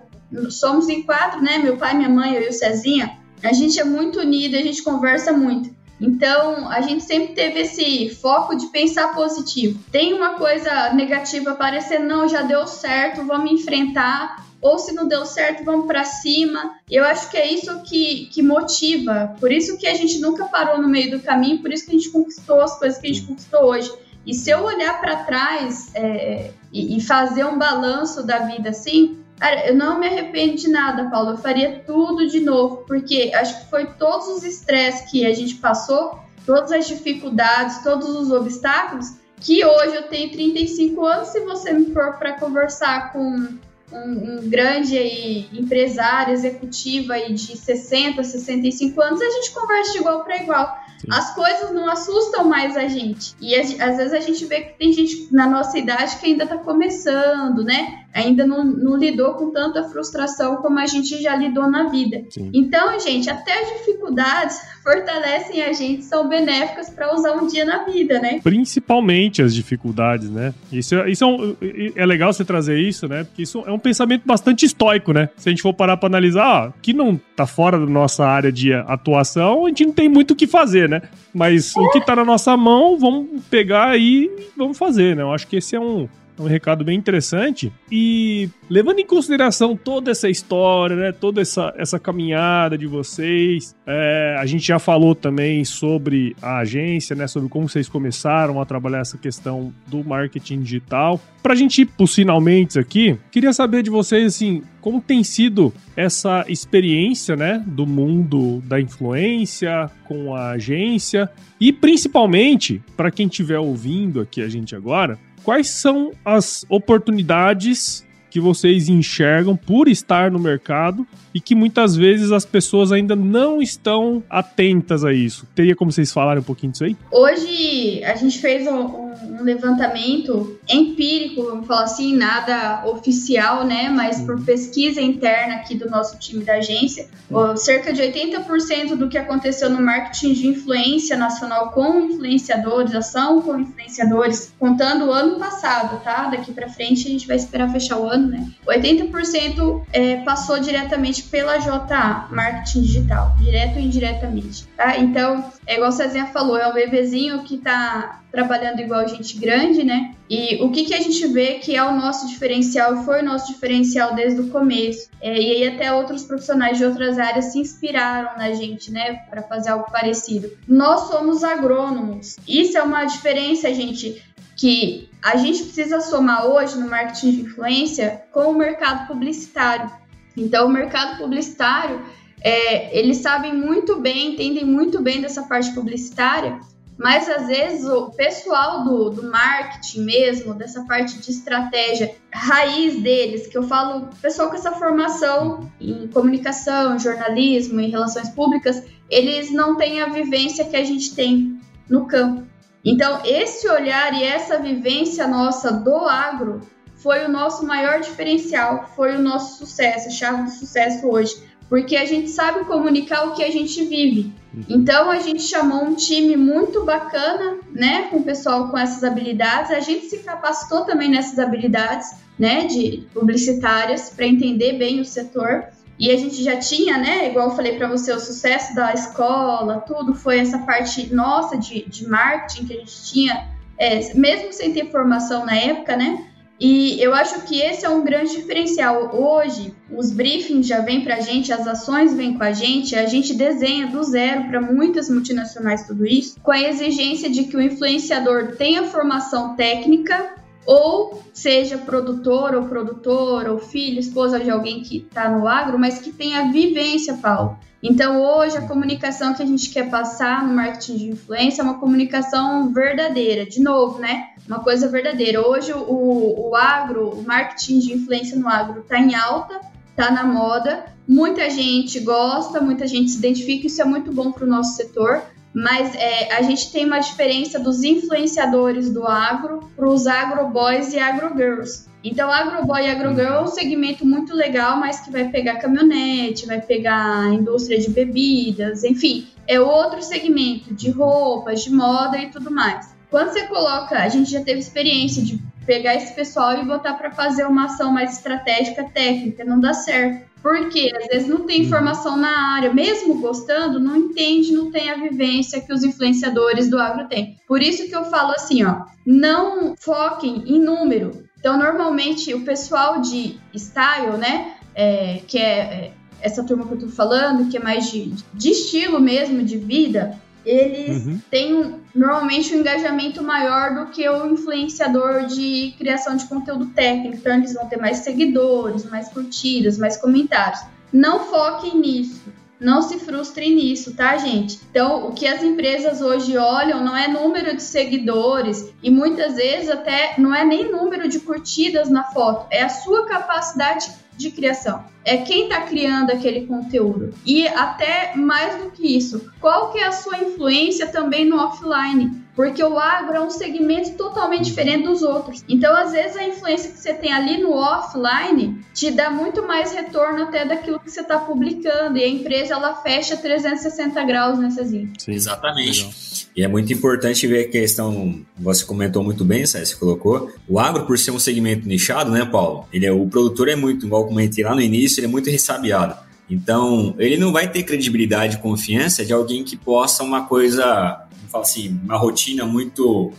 Somos em quatro, né? Meu pai, minha mãe, eu e o Cezinha. A gente é muito unido, a gente conversa muito. Então, a gente sempre teve esse foco de pensar positivo. Tem uma coisa negativa aparecendo, não, já deu certo, vamos enfrentar. Ou se não deu certo, vamos para cima. Eu acho que é isso que, que motiva. Por isso que a gente nunca parou no meio do caminho, por isso que a gente conquistou as coisas que a gente conquistou hoje. E se eu olhar para trás é, e, e fazer um balanço da vida assim, Cara, eu não me arrependo de nada, Paulo. Eu faria tudo de novo, porque acho que foi todos os estresses que a gente passou, todas as dificuldades, todos os obstáculos, que hoje eu tenho 35 anos. Se você me for para conversar com um, um, grande aí, empresário, executivo aí de 60, 65 anos, a gente conversa de igual para igual. Sim. As coisas não assustam mais a gente. E às vezes a gente vê que tem gente na nossa idade que ainda está começando, né? Ainda não, não, lidou com tanta frustração como a gente já lidou na vida. Sim. Então, gente, até as dificuldades fortalecem a gente, são benéficas para usar um dia na vida, né? Principalmente as dificuldades, né? Isso, é, isso é, um, é legal você trazer isso, né? Porque isso é um pensamento bastante estoico, né? Se a gente for parar para analisar, ó, que não tá fora da nossa área de atuação, a gente não tem muito o que fazer, né? Mas é. o que tá na nossa mão, vamos pegar aí e vamos fazer, né? Eu acho que esse é um um recado bem interessante. E levando em consideração toda essa história, né? Toda essa, essa caminhada de vocês, é, a gente já falou também sobre a agência, né? Sobre como vocês começaram a trabalhar essa questão do marketing digital. Pra gente ir pros finalmente aqui, queria saber de vocês, assim, como tem sido essa experiência, né? Do mundo da influência com a agência e principalmente, para quem estiver ouvindo aqui a gente agora, quais são as oportunidades que vocês enxergam por estar no mercado e que muitas vezes as pessoas ainda não estão atentas a isso. Teria como vocês falarem um pouquinho disso aí? Hoje a gente fez um, um levantamento empírico, vamos falar assim, nada oficial, né? Mas por uhum. pesquisa interna aqui do nosso time da agência, cerca de 80% do que aconteceu no marketing de influência nacional com influenciadores, ação com influenciadores, contando o ano passado, tá? Daqui para frente a gente vai esperar fechar o ano né? 80% é, passou diretamente pela JA, marketing digital, direto ou indiretamente, tá? Então, é igual o Cezinha falou, é um bebezinho que tá trabalhando igual gente grande, né? E o que, que a gente vê que é o nosso diferencial, foi o nosso diferencial desde o começo. É, e aí até outros profissionais de outras áreas se inspiraram na gente, né, para fazer algo parecido. Nós somos agrônomos. Isso é uma diferença, gente, que a gente precisa somar hoje no marketing de influência com o mercado publicitário. Então, o mercado publicitário, é, eles sabem muito bem, entendem muito bem dessa parte publicitária, mas às vezes o pessoal do, do marketing mesmo, dessa parte de estratégia, raiz deles, que eu falo, pessoal com essa formação em comunicação, jornalismo, em relações públicas, eles não têm a vivência que a gente tem no campo. Então, esse olhar e essa vivência nossa do agro foi o nosso maior diferencial, foi o nosso sucesso, a chave de sucesso hoje, porque a gente sabe comunicar o que a gente vive. Uhum. Então, a gente chamou um time muito bacana, né, com o pessoal com essas habilidades, a gente se capacitou também nessas habilidades, né, de publicitárias para entender bem o setor. E a gente já tinha, né, igual eu falei para você, o sucesso da escola, tudo foi essa parte nossa de, de marketing que a gente tinha, é, mesmo sem ter formação na época, né? E eu acho que esse é um grande diferencial. Hoje, os briefings já vêm para a gente, as ações vêm com a gente, a gente desenha do zero para muitas multinacionais tudo isso, com a exigência de que o influenciador tenha formação técnica ou seja produtor ou produtora ou filho, esposa de alguém que está no agro, mas que tenha vivência, Paulo. Então, hoje, a comunicação que a gente quer passar no marketing de influência é uma comunicação verdadeira. De novo, né? Uma coisa verdadeira. Hoje, o, o agro, o marketing de influência no agro está em alta, está na moda. Muita gente gosta, muita gente se identifica. Isso é muito bom para o nosso setor mas é, a gente tem uma diferença dos influenciadores do agro para os agroboys e agrogirls. Então, agroboy e agrogirl é um segmento muito legal, mas que vai pegar caminhonete, vai pegar indústria de bebidas, enfim, é outro segmento de roupas, de moda e tudo mais. Quando você coloca, a gente já teve experiência de pegar esse pessoal e botar para fazer uma ação mais estratégica, técnica, não dá certo. Porque às vezes não tem informação na área, mesmo gostando, não entende, não tem a vivência que os influenciadores do agro têm. Por isso que eu falo assim, ó, não foquem em número. Então, normalmente, o pessoal de style, né, é, que é, é essa turma que eu tô falando, que é mais de, de estilo mesmo, de vida, eles uhum. têm normalmente um engajamento maior do que o influenciador de criação de conteúdo técnico. Então, eles vão ter mais seguidores, mais curtidas, mais comentários. Não foquem nisso. Não se frustrem nisso, tá, gente? Então, o que as empresas hoje olham não é número de seguidores e muitas vezes até não é nem número de curtidas na foto, é a sua capacidade de criação. É quem está criando aquele conteúdo. E até mais do que isso, qual que é a sua influência também no offline? Porque o agro é um segmento totalmente diferente dos outros. Então, às vezes, a influência que você tem ali no offline te dá muito mais retorno até daquilo que você está publicando. E a empresa, ela fecha 360 graus nessas Sim, exatamente. E é muito importante ver a questão, você comentou muito bem, você colocou, o agro, por ser um segmento nichado, né, Paulo? Ele é, o produtor é muito, igual comentei lá no início, ele é muito ressabiado. Então, ele não vai ter credibilidade e confiança de alguém que possa uma coisa fala assim, uma rotina muito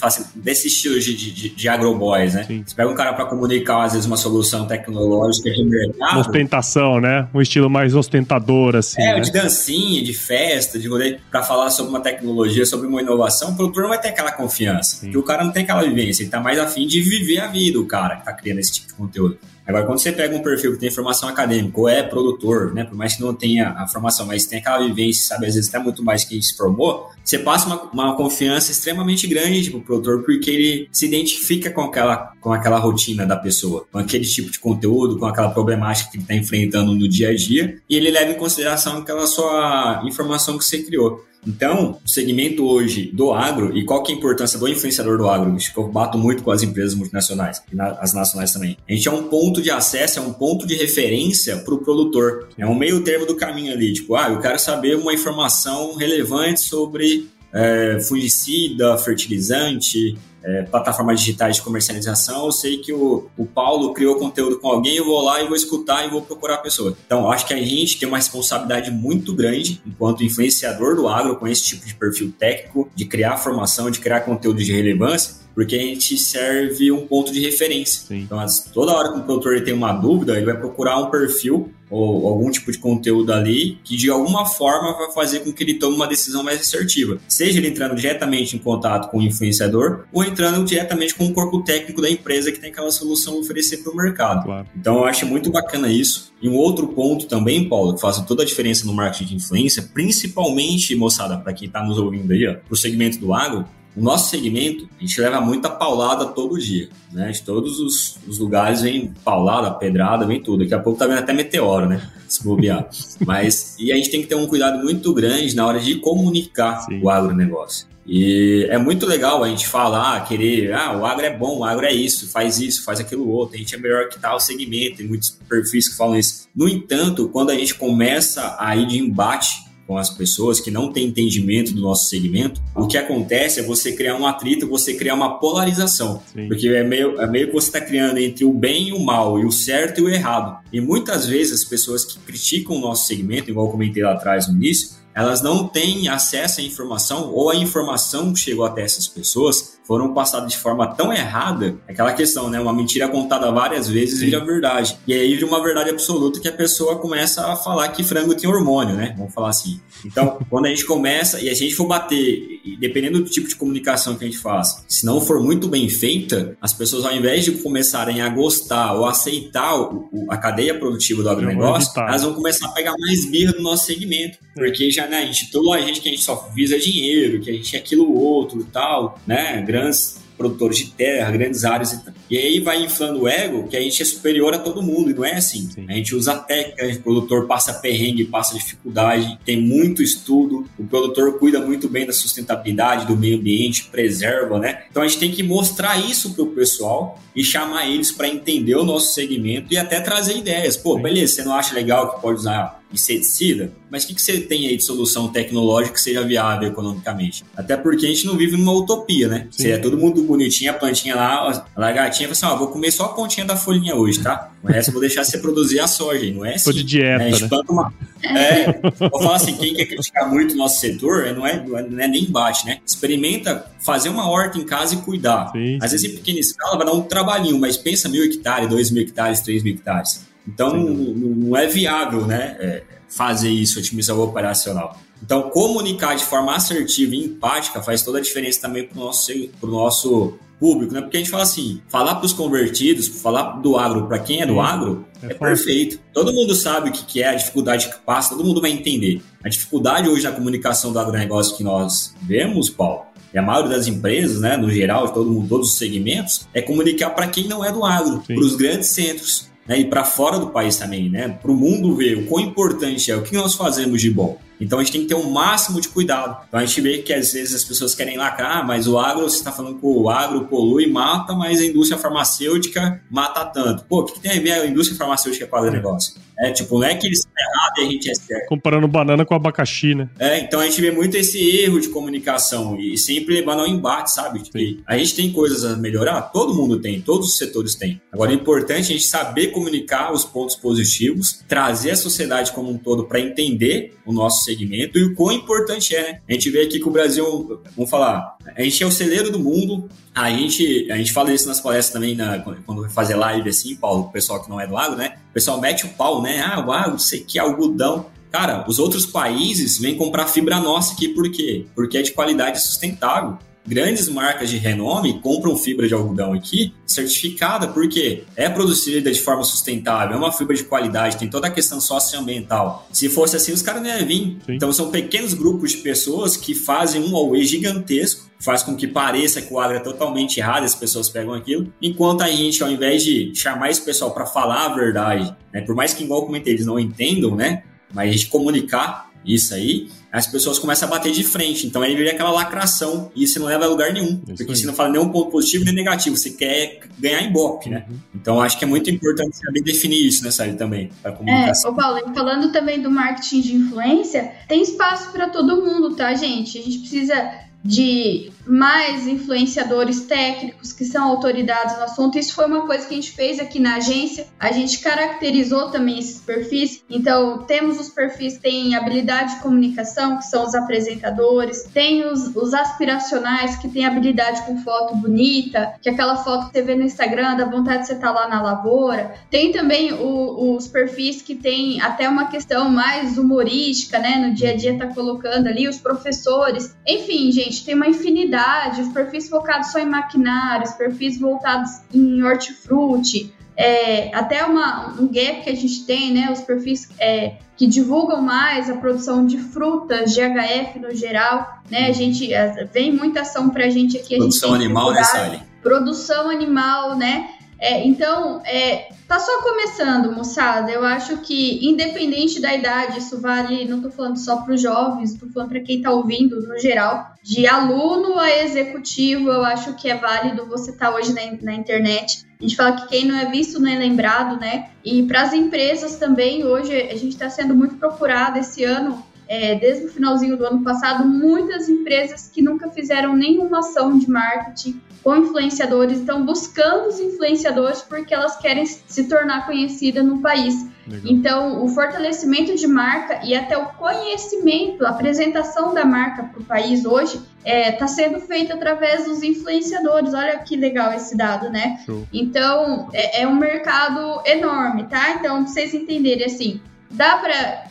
assim, desse estilo de, de, de agroboys, né? Sim. Você pega um cara para comunicar, às vezes, uma solução tecnológica de mercado. Ostentação, né? Um estilo mais ostentador, assim. É, né? de dancinha, de festa, de rolê, para falar sobre uma tecnologia, sobre uma inovação, o produtor não vai ter aquela confiança. Sim. Porque o cara não tem aquela vivência, ele tá mais afim de viver a vida, o cara que tá criando esse tipo de conteúdo. Agora, quando você pega um perfil que tem formação acadêmica ou é produtor, né, por mais que não tenha a formação, mas tem aquela vivência, sabe, às vezes até muito mais que se formou, você passa uma, uma confiança extremamente grande tipo, pro produtor, porque ele se identifica com aquela, com aquela rotina da pessoa, com aquele tipo de conteúdo, com aquela problemática que ele está enfrentando no dia a dia, e ele leva em consideração aquela sua informação que você criou. Então, o segmento hoje do agro, e qual que é a importância do influenciador do agro? Que eu bato muito com as empresas multinacionais, e as nacionais também. A gente é um ponto de acesso, é um ponto de referência para o produtor. É um meio termo do caminho ali, tipo, ah, eu quero saber uma informação relevante sobre é, fungicida, fertilizante, é, plataformas digitais de comercialização, eu sei que o, o Paulo criou conteúdo com alguém, eu vou lá e vou escutar e vou procurar a pessoa. Então, acho que a gente tem uma responsabilidade muito grande, enquanto influenciador do agro, com esse tipo de perfil técnico, de criar formação, de criar conteúdo de relevância, porque a gente serve um ponto de referência. Sim. Então, toda hora que o produtor tem uma dúvida, ele vai procurar um perfil ou algum tipo de conteúdo ali que de alguma forma vai fazer com que ele tome uma decisão mais assertiva. Seja ele entrando diretamente em contato com o influenciador ou entrando diretamente com o corpo técnico da empresa que tem aquela solução a oferecer para o mercado. Claro. Então eu acho muito bacana isso. E um outro ponto também, Paulo, que faz toda a diferença no marketing de influência, principalmente, moçada, para quem está nos ouvindo aí, para o segmento do agro, o nosso segmento, a gente leva muita paulada todo dia, né? De todos os, os, lugares vem paulada, pedrada, vem tudo. Daqui a pouco tá vendo até meteoro, né? Se bobear. Mas, e a gente tem que ter um cuidado muito grande na hora de comunicar Sim. o agronegócio. E é muito legal a gente falar, querer, ah, o agro é bom, o agro é isso, faz isso, faz aquilo outro, a gente é melhor que tal segmento, tem muitos perfis que falam isso. No entanto, quando a gente começa a ir de embate com as pessoas que não têm entendimento do nosso segmento, o que acontece é você criar um atrito, você criar uma polarização. Sim. Porque é meio, é meio que você está criando entre o bem e o mal, e o certo e o errado. E muitas vezes as pessoas que criticam o nosso segmento, igual eu comentei lá atrás no início, elas não têm acesso à informação ou a informação que chegou até essas pessoas foram passadas de forma tão errada, aquela questão, né? Uma mentira contada várias vezes Sim. vira verdade. E aí vira uma verdade absoluta que a pessoa começa a falar que frango tem hormônio, né? Vamos falar assim. Então, quando a gente começa e a gente for bater, dependendo do tipo de comunicação que a gente faz, se não for muito bem feita, as pessoas ao invés de começarem a gostar ou aceitar o, o, a cadeia produtiva do agronegócio, elas vão começar a pegar mais birra do nosso segmento. É. Porque já, né, a gente, toda a gente que a gente só visa dinheiro, que a gente é aquilo outro e tal, né? Grandes produtores de terra, grandes áreas e tal. E aí vai inflando o ego que a gente é superior a todo mundo, e não é assim. Sim. A gente usa técnica, o produtor passa perrengue, passa dificuldade, tem muito estudo, o produtor cuida muito bem da sustentabilidade, do meio ambiente, preserva, né? Então a gente tem que mostrar isso para o pessoal e chamar eles para entender o nosso segmento e até trazer ideias. Pô, beleza, você não acha legal que pode usar inseticida, mas o que, que você tem aí de solução tecnológica que seja viável economicamente? Até porque a gente não vive numa utopia, né? Sim. Seria todo mundo bonitinho, a plantinha lá, a lagartinha, fala assim, ó, vou comer só a pontinha da folhinha hoje, tá? O resto eu vou deixar você produzir a soja, não é assim. Tô de dieta, é, né? Uma... É, vou falar assim, quem quer criticar muito o nosso setor, não é, não é nem embate, né? Experimenta fazer uma horta em casa e cuidar. Sim, Às vezes em pequena escala vai dar um trabalhinho, mas pensa mil hectares, dois mil hectares, três mil hectares. Então, não, é viável né, é, fazer isso, otimizar o operacional. Então, comunicar de forma assertiva e empática faz toda a diferença também para o nosso, pro nosso público, né? Porque a gente fala assim, falar para os convertidos, falar do agro para quem é do agro, é, é perfeito. Todo mundo sabe o que é a dificuldade que passa, todo mundo vai entender. A dificuldade hoje na comunicação do agronegócio que nós vemos, Paulo, e a maioria das empresas, né, no geral, todo mundo, todos os segmentos, é comunicar para quem não é do agro, para os grandes centros né, e para fora do país também, né, para o mundo ver o quão importante é o que nós fazemos de bom. Então a gente tem que ter o um máximo de cuidado. Então a gente vê que às vezes as pessoas querem lacrar, ah, mas o agro, você está falando que o agro polui, mata, mas a indústria farmacêutica mata tanto. Pô, o que, tem a ver a indústria farmacêutica com o negócio? É tipo, não é que eles estão errados e a gente é certo. Comparando banana com abacaxi, né? É, então a gente vê muito esse erro de comunicação e sempre levando ao embate, sabe? Que a gente tem coisas a melhorar, todo mundo tem, todos os setores têm. Agora é importante a gente saber comunicar os pontos positivos, trazer a sociedade como um todo para entender o nosso nosso segmento e o quão importante é, né? A gente vê aqui que o Brasil, vamos falar, a gente é o celeiro do mundo, a gente, a gente fala isso nas palestras também, na, quando fazer live assim, Paulo, o pessoal que não é do agro, né? O pessoal mete o pau, né? Ah, agro, sei que, algodão. Cara, os outros países vêm comprar fibra nossa aqui, por quê? Porque é de qualidade sustentável grandes marcas de renome compram fibra de algodão aqui certificada, porque é produzida de forma sustentável, é uma fibra de qualidade, tem toda a questão socioambiental. Se fosse assim, os caras não iam vir. Sim. Então são pequenos grupos de pessoas que fazem um Huawei gigantesco, faz com que pareça que o agro é totalmente errado, as pessoas pegam aquilo, enquanto a gente, ao invés de chamar esse pessoal para falar a verdade, né, por mais que igual eu comentei, eles não entendam, né, mas a gente comunicar isso aí, as pessoas começam a bater de frente. Então aí vira aquela lacração e isso não leva a lugar nenhum. Isso porque aí. você não fala nenhum ponto positivo nem negativo, você quer ganhar em bope, né? Uhum. Então acho que é muito importante saber definir isso nessa área também, para comunicação. É, ô Paulo, falando também do marketing de influência, tem espaço para todo mundo, tá, gente? A gente precisa de mais influenciadores técnicos que são autoridades no assunto. Isso foi uma coisa que a gente fez aqui na agência. A gente caracterizou também esses perfis. Então, temos os perfis que têm habilidade de comunicação, que são os apresentadores, tem os, os aspiracionais, que têm habilidade com foto bonita, que é aquela foto que você vê no Instagram, dá vontade de você estar tá lá na lavoura. Tem também o, os perfis que têm até uma questão mais humorística, né? No dia a dia tá colocando ali, os professores. Enfim, gente, tem uma infinidade os perfis focados só em maquinários, perfis voltados em hortifruti, é, até uma, um gap que a gente tem, né? Os perfis é, que divulgam mais a produção de frutas, de HF no geral, né? A gente vem muita ação para a gente aqui. A produção gente animal, né, Sally? Produção animal, né? É, então, é, tá só começando, moçada. Eu acho que, independente da idade, isso vale, não tô falando só para os jovens, tô falando para quem tá ouvindo no geral, de aluno a executivo, eu acho que é válido você estar tá hoje na, na internet. A gente fala que quem não é visto não é lembrado, né? E para as empresas também, hoje a gente está sendo muito procurado esse ano é, desde o finalzinho do ano passado, muitas empresas que nunca fizeram nenhuma ação de marketing com influenciadores estão buscando os influenciadores porque elas querem se tornar conhecida no país. Legal. Então, o fortalecimento de marca e até o conhecimento, a apresentação da marca para o país hoje está é, tá sendo feito através dos influenciadores. Olha que legal esse dado, né? Show. Então, é, é um mercado enorme, tá? Então, para vocês entenderem assim, dá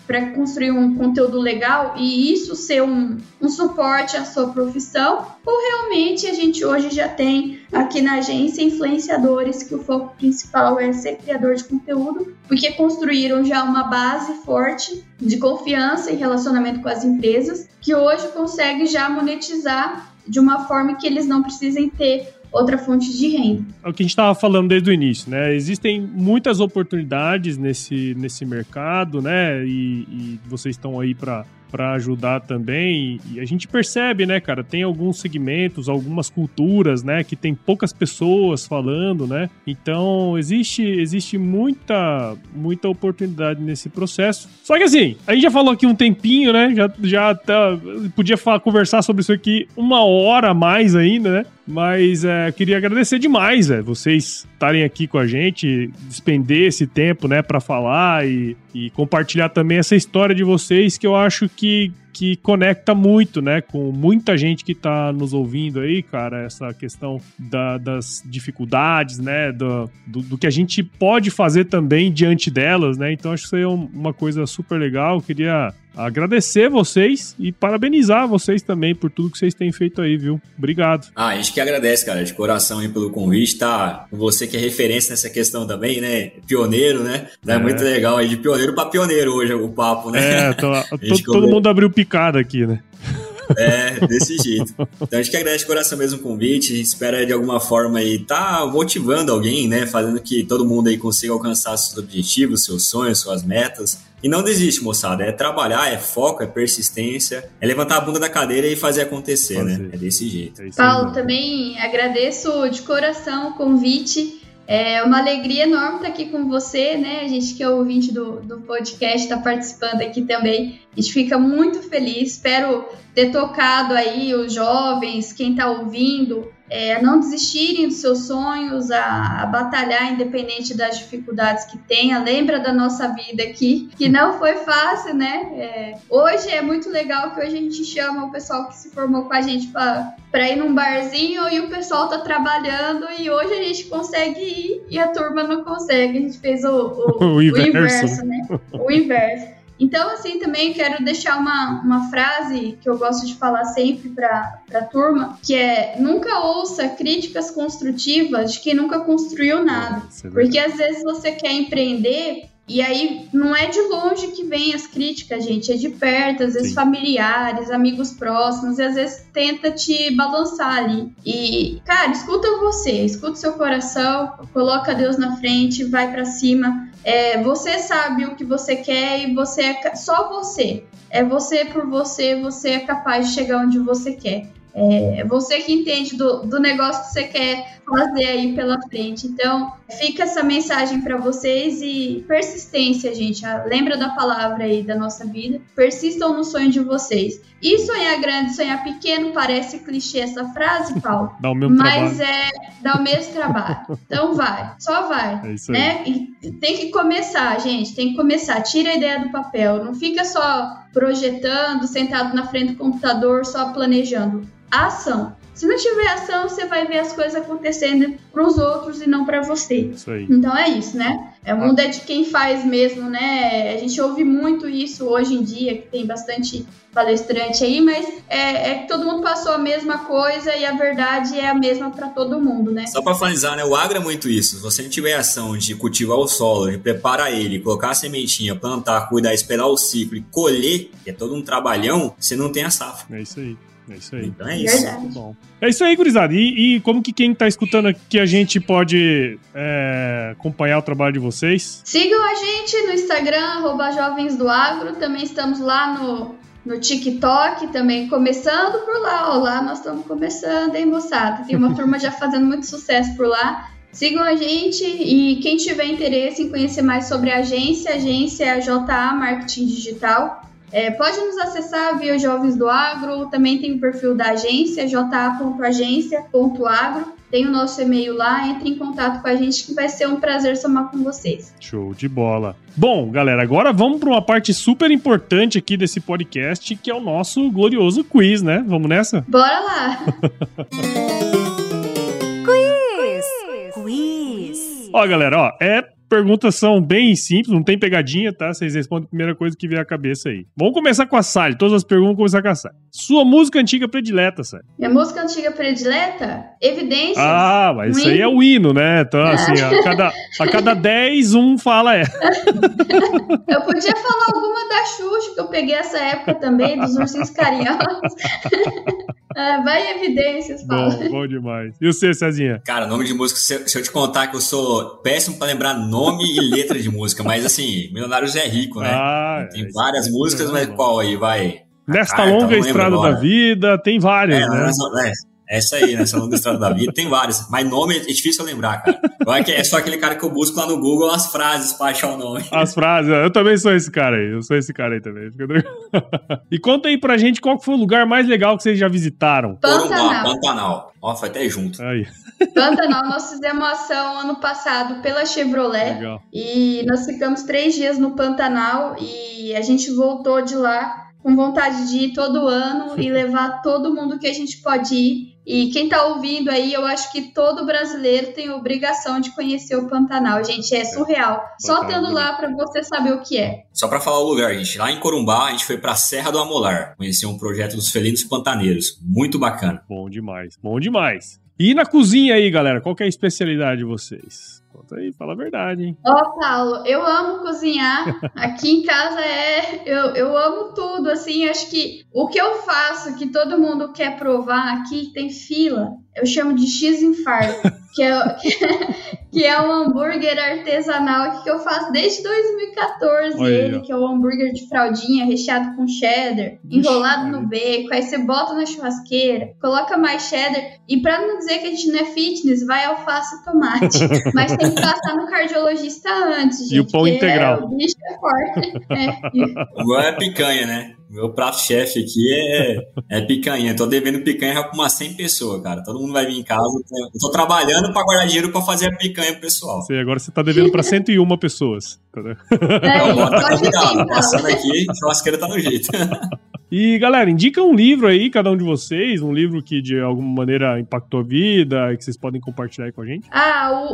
para construir um conteúdo legal e isso ser um, um suporte à sua profissão? Ou realmente a gente hoje já tem aqui na agência influenciadores que o foco principal é ser criador de conteúdo, porque construíram já uma base forte de confiança e relacionamento com as empresas, que hoje consegue já monetizar de uma forma que eles não precisem ter outra fonte de renda. É o que a gente estava falando desde o início, né? Existem muitas oportunidades nesse, nesse mercado, né? E, e vocês estão aí para para ajudar também. E a gente percebe, né, cara, tem alguns segmentos, algumas culturas, né, que tem poucas pessoas falando, né? Então, existe existe muita muita oportunidade nesse processo. Só que assim, a gente já falou aqui um tempinho, né? Já já tá, podia falar, conversar sobre isso aqui uma hora a mais ainda, né? Mas é, queria agradecer demais, é, vocês estarem aqui com a gente, despender esse tempo, né, para falar e, e compartilhar também essa história de vocês que eu acho que que conecta muito, né, com muita gente que está nos ouvindo aí, cara, essa questão da, das dificuldades, né, do, do, do, que a gente pode fazer também diante delas, né, então acho que isso aí é uma coisa super legal, eu queria agradecer vocês e parabenizar vocês também por tudo que vocês têm feito aí, viu? Obrigado. Ah, a gente que agradece, cara, de coração aí pelo convite, tá? Você que é referência nessa questão também, né? Pioneiro, né? É, é muito legal aí, de pioneiro para pioneiro hoje o papo, né? É, tô, to, todo mundo abriu picada aqui, né? É, desse jeito. Então a gente que agradece de coração mesmo o convite, a gente espera de alguma forma aí tá motivando alguém, né? Fazendo que todo mundo aí consiga alcançar seus objetivos, seus sonhos, suas metas. E não desiste, moçada. É trabalhar, é foco, é persistência, é levantar a bunda da cadeira e fazer acontecer, né? fazer. né? É desse jeito. É Paulo, também agradeço de coração o convite. É uma alegria enorme estar aqui com você, né? A gente que é ouvinte do, do podcast está participando aqui também. A gente fica muito feliz. Espero ter tocado aí os jovens, quem está ouvindo, é, a não desistirem dos seus sonhos, a, a, batalhar independente das dificuldades que tenha. Lembra da nossa vida aqui, que não foi fácil, né? É, hoje é muito legal que hoje a gente chama o pessoal que se formou com a gente para ir num barzinho e o pessoal tá trabalhando e hoje a gente consegue ir e a turma não consegue. A gente fez o, o, o inverso, o inverso né? O inverso. Então, assim, também quero deixar uma, uma frase que eu gosto de falar sempre para a turma, que é nunca ouça críticas construtivas de quem nunca construiu nada. É Porque às vezes você quer empreender e aí não é de longe que vem as críticas, gente, é de perto, às vezes Sim. familiares, amigos próximos, e às vezes tenta te balançar ali. E, cara, escuta você, escuta seu coração, coloca Deus na frente, vai para cima. É, você sabe o que você quer e você é só você. É você por você, você é capaz de chegar onde você quer. É você que entende do, do negócio que você quer fazer aí pela frente. Então, fica essa mensagem para vocês e persistência, gente. Ah, lembra da palavra aí da nossa vida. Persistam no sonho de vocês. E sonhar grande, sonhar pequeno, parece clichê essa frase, Paulo. dá o mesmo mas trabalho. é dá o mesmo trabalho. Então vai, só vai. É isso aí. Né? E tem que começar, gente. Tem que começar. Tira a ideia do papel. Não fica só projetando, sentado na frente do computador, só planejando a ação. Se não tiver ação, você vai ver as coisas acontecendo para os outros e não para você. Isso aí. Então é isso, né? É, o mundo é de quem faz mesmo, né? A gente ouve muito isso hoje em dia, que tem bastante palestrante aí, mas é, é que todo mundo passou a mesma coisa e a verdade é a mesma para todo mundo, né? Só para finalizar, né? O agro é muito isso. Se você não tiver ação de cultivar o solo, de preparar ele, colocar a sementinha, plantar, cuidar, esperar o ciclo e colher, que é todo um trabalhão, você não tem a safra. É isso aí. É isso aí. Então é isso. Bom. É isso aí, gurizada. E, e, como que quem tá escutando aqui a gente pode é, acompanhar o trabalho de vocês? Sigam a gente no Instagram, arroba Jovens do Agro. Também estamos lá no, no TikTok, também começando por lá. Ó, lá nós estamos começando, hein, moçada? Tem uma turma já fazendo muito sucesso por lá. Sigam a gente e quem tiver interesse em conhecer mais sobre a agência, a agência é a JA Marketing Digital. É, pode nos acessar via Jovens do Agro, também tem o perfil da agência, ja.agência.agro. Tem o nosso e-mail lá, entre em contato com a gente que vai ser um prazer somar com vocês. Show de bola. Bom, galera, agora vamos para uma parte super importante aqui desse podcast, que é o nosso glorioso quiz, né? Vamos nessa? Bora lá! quiz! Quiz! Ó, galera, ó, é perguntas são bem simples, não tem pegadinha, tá? Vocês respondem a primeira coisa que vier à cabeça aí. Vamos começar com a Sally. Todas as perguntas vão começar com a Sally. Sua música antiga predileta, Sally? Minha música antiga predileta? Evidências. Ah, mas um isso hino. aí é o hino, né? Então, assim, a cada, a cada 10, um fala é. eu podia falar alguma da Xuxa, que eu peguei essa época também, dos ursinhos carinhosos. Ah, vai evidências, Paulo. Bom, bom demais. E você, Cezinha? Cara, nome de música, se eu, se eu te contar que eu sou péssimo pra lembrar nome e letra de música, mas assim, Milionários é rico, né? Ah, tem é, várias músicas, mas qual aí vai? Nesta ah, longa então estrada da vida, tem várias, é, né? é, essa aí, nessa longa estrada da vida, tem várias. Mas nome é difícil lembrar, cara. É só aquele cara que eu busco lá no Google as frases pra achar o nome. As frases, eu também sou esse cara aí. Eu sou esse cara aí também. e conta aí pra gente qual foi o lugar mais legal que vocês já visitaram. Pantanal. Pantanal. Ó, foi até junto. Aí. Pantanal, nós fizemos ação ano passado pela Chevrolet. Legal. E nós ficamos três dias no Pantanal e a gente voltou de lá com vontade de ir todo ano e levar todo mundo que a gente pode ir. E quem tá ouvindo aí, eu acho que todo brasileiro tem obrigação de conhecer o Pantanal. Gente, é surreal. É. Só tendo lá para você saber o que é. Só para falar o lugar, gente. Lá em Corumbá, a gente foi pra Serra do Amolar. Conhecer um projeto dos felinos pantaneiros. Muito bacana. Bom demais. Bom demais. E na cozinha aí, galera, qual é a especialidade de vocês? Conta aí, fala a verdade, hein? Ó, oh, Paulo, eu amo cozinhar. Aqui em casa é. Eu, eu amo tudo, assim. Acho que o que eu faço, que todo mundo quer provar aqui, tem fila. Eu chamo de X-infarto, que é, que é um hambúrguer artesanal que eu faço desde 2014. Olha. Ele, que é o um hambúrguer de fraldinha, recheado com cheddar, enrolado no bacon. Aí você bota na churrasqueira, coloca mais cheddar. E pra não dizer que a gente não é fitness, vai alface e tomate. Mas tem que passar no cardiologista antes, gente. E o pão integral. o bicho é forte. é. Igual é picanha, né? Meu prato-chefe aqui é, é picanha. Tô devendo picanha já pra umas 100 pessoas, cara. Todo mundo vai vir em casa. Eu tô trabalhando pra guardar dinheiro pra fazer a picanha pro pessoal. Sei, agora você tá devendo pra 101 pessoas. É, Então, tá convidado. Passando aqui, a churrasqueira tá no jeito. E galera, indica um livro aí, cada um de vocês, um livro que de alguma maneira impactou a vida e que vocês podem compartilhar aí com a gente. Ah, o,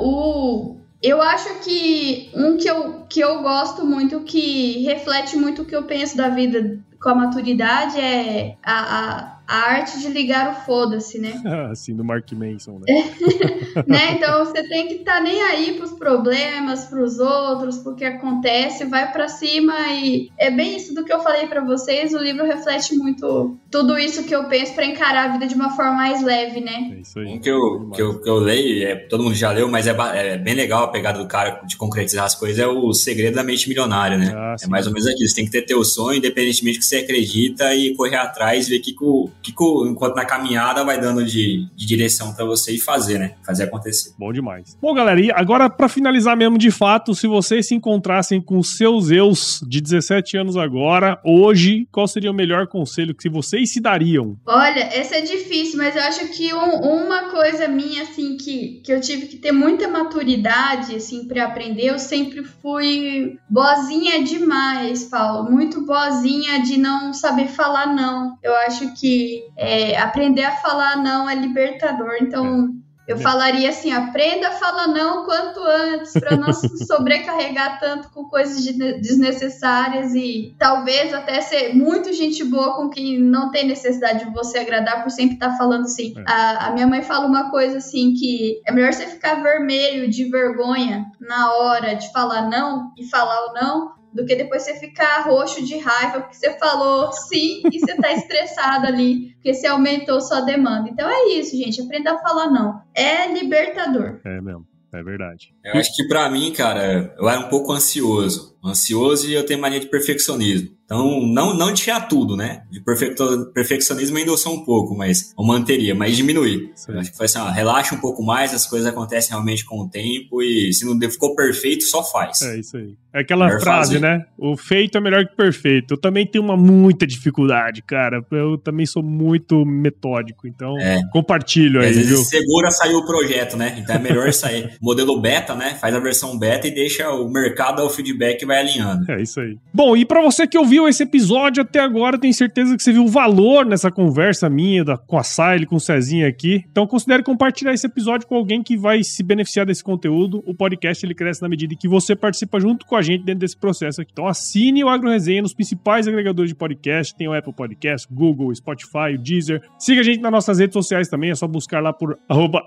o- Eu acho que um que eu, que eu gosto muito, que reflete muito o que eu penso da vida com a maturidade, é a, a, a arte de ligar o foda-se, né? assim, do Mark Manson, né? né? Então você tem que estar nem aí pros problemas, pros outros, pro que acontece, vai pra cima e é bem isso do que eu falei pra vocês. O livro reflete muito tudo isso que eu penso pra encarar a vida de uma forma mais leve, né? É isso aí. Um que eu, que eu, que eu leio, é, todo mundo já leu, mas é, é bem legal a pegada do cara de concretizar as coisas, é o segredo da mente milionária, né? Ah, É mais ou menos aquilo. Você tem que ter teu sonho, independentemente do que você acredita, e correr atrás, ver o que, que, que, enquanto na caminhada vai dando de, de direção pra você e fazer, né? Fazer acontecer. Bom demais. Bom, galera, e agora pra finalizar mesmo de fato, se vocês se encontrassem com os seus eus de 17 anos agora, hoje, qual seria o melhor conselho que vocês se dariam? Olha, esse é difícil, mas eu acho que um- uma coisa minha, assim, que, que eu tive que ter muita maturidade, assim, pra aprender, eu sempre fui boazinha demais, Paulo. Muito boazinha de não saber falar não. Eu acho que é, aprender a falar não é libertador. Então, eu É. falaria assim: aprenda a falar não quanto antes, pra não se sobrecarregar tanto com coisas de- desnecessárias e talvez até ser muito gente boa com quem não tem necessidade de você agradar por sempre estar falando assim. É. A, a minha mãe fala uma coisa assim: que é melhor você ficar vermelho de vergonha na hora de falar não e falar o não. Do que depois você ficar roxo de raiva porque você falou sim e você tá estressado ali, porque você aumentou sua demanda. Então é isso, gente. Aprenda a falar não. É libertador. É mesmo, é verdade. Eu acho que pra mim, cara, eu era um pouco ansioso. Ansioso e eu tenho mania de perfeccionismo. Então, não, não tirar tudo, né? De perfecto, perfeccionismo ainda eu sou um pouco, mas eu manteria, mas diminuir. Acho que foi assim, ó, relaxa um pouco mais, as coisas acontecem realmente com o tempo e se não ficou perfeito, só faz. É isso aí. É aquela Melhor frase, fazer. né? O feito é melhor que o perfeito. Eu também tenho uma muita dificuldade, cara. Eu também sou muito metódico, então É. compartilho E aí, às viu? vezes segura sair o projeto, né? Então é melhor sair. Modelo beta, né? Faz a versão beta e deixa o mercado dar o feedback vai alinhando. É isso aí. Bom, e pra você que ouviu esse episódio até agora, tenho certeza que você viu o valor nessa conversa minha da, com a Siley, com o Cezinha aqui. Então considere compartilhar esse episódio com alguém que vai se beneficiar desse conteúdo. O podcast ele cresce na medida que você participa junto com a gente dentro desse processo aqui. Então assine o Agro Resenha nos principais agregadores de podcast. Tem o Apple Podcast, Google, Spotify, o Deezer. Siga a gente nas nossas redes sociais também. É só buscar lá por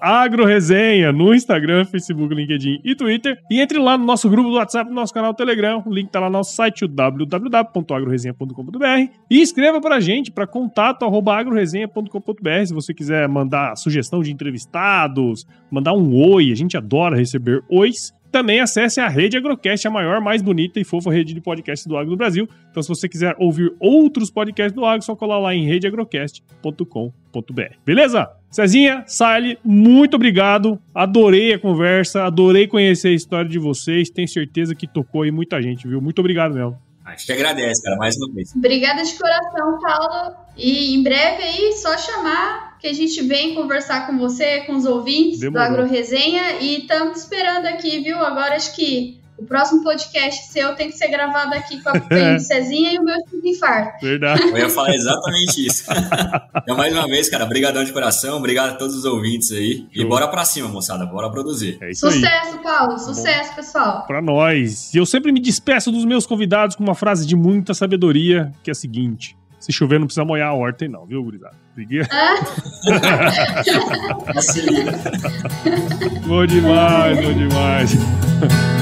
agroresenha no Instagram, Facebook, LinkedIn e Twitter. E entre lá no nosso grupo do WhatsApp, no nosso canal do O link tá lá no nosso site, www.agroresenha.com.br. E escreva pra gente para contato arroba agroresenha.com.br se você quiser mandar sugestão de entrevistados, mandar um oi. A gente adora receber ois. Também acesse a Rede Agrocast, a maior, mais bonita e fofa rede de podcast do agro do Brasil. Então, se você quiser ouvir outros podcasts do agro, só colar lá em redeagrocast.com.br. Beleza? Cezinha, Sally, muito obrigado. Adorei a conversa, adorei conhecer a história de vocês. Tenho certeza que tocou aí muita gente, viu? Muito obrigado mesmo. Acho que agradece, cara, mais uma vez. Obrigada de coração, Paulo. E em breve aí, só chamar que a gente vem conversar com você, com os ouvintes Demorou. do Agro Resenha. E estamos esperando aqui, viu? Agora acho que o próximo podcast seu tem que ser gravado aqui com a Felipe Cezinha e o meu de infarto. Verdade. Eu ia falar exatamente isso. então, mais uma vez, cara, brigadão de coração, obrigado a todos os ouvintes aí. E bora pra cima, moçada, bora produzir. É isso aí. Sucesso, Paulo. Sucesso, pessoal. Pra nós. E eu sempre me despeço dos meus convidados com uma frase de muita sabedoria, que é a seguinte: se chover, não precisa molhar a horta, aí não, viu, gurizada? Fique- Facilita. bom demais, bom demais.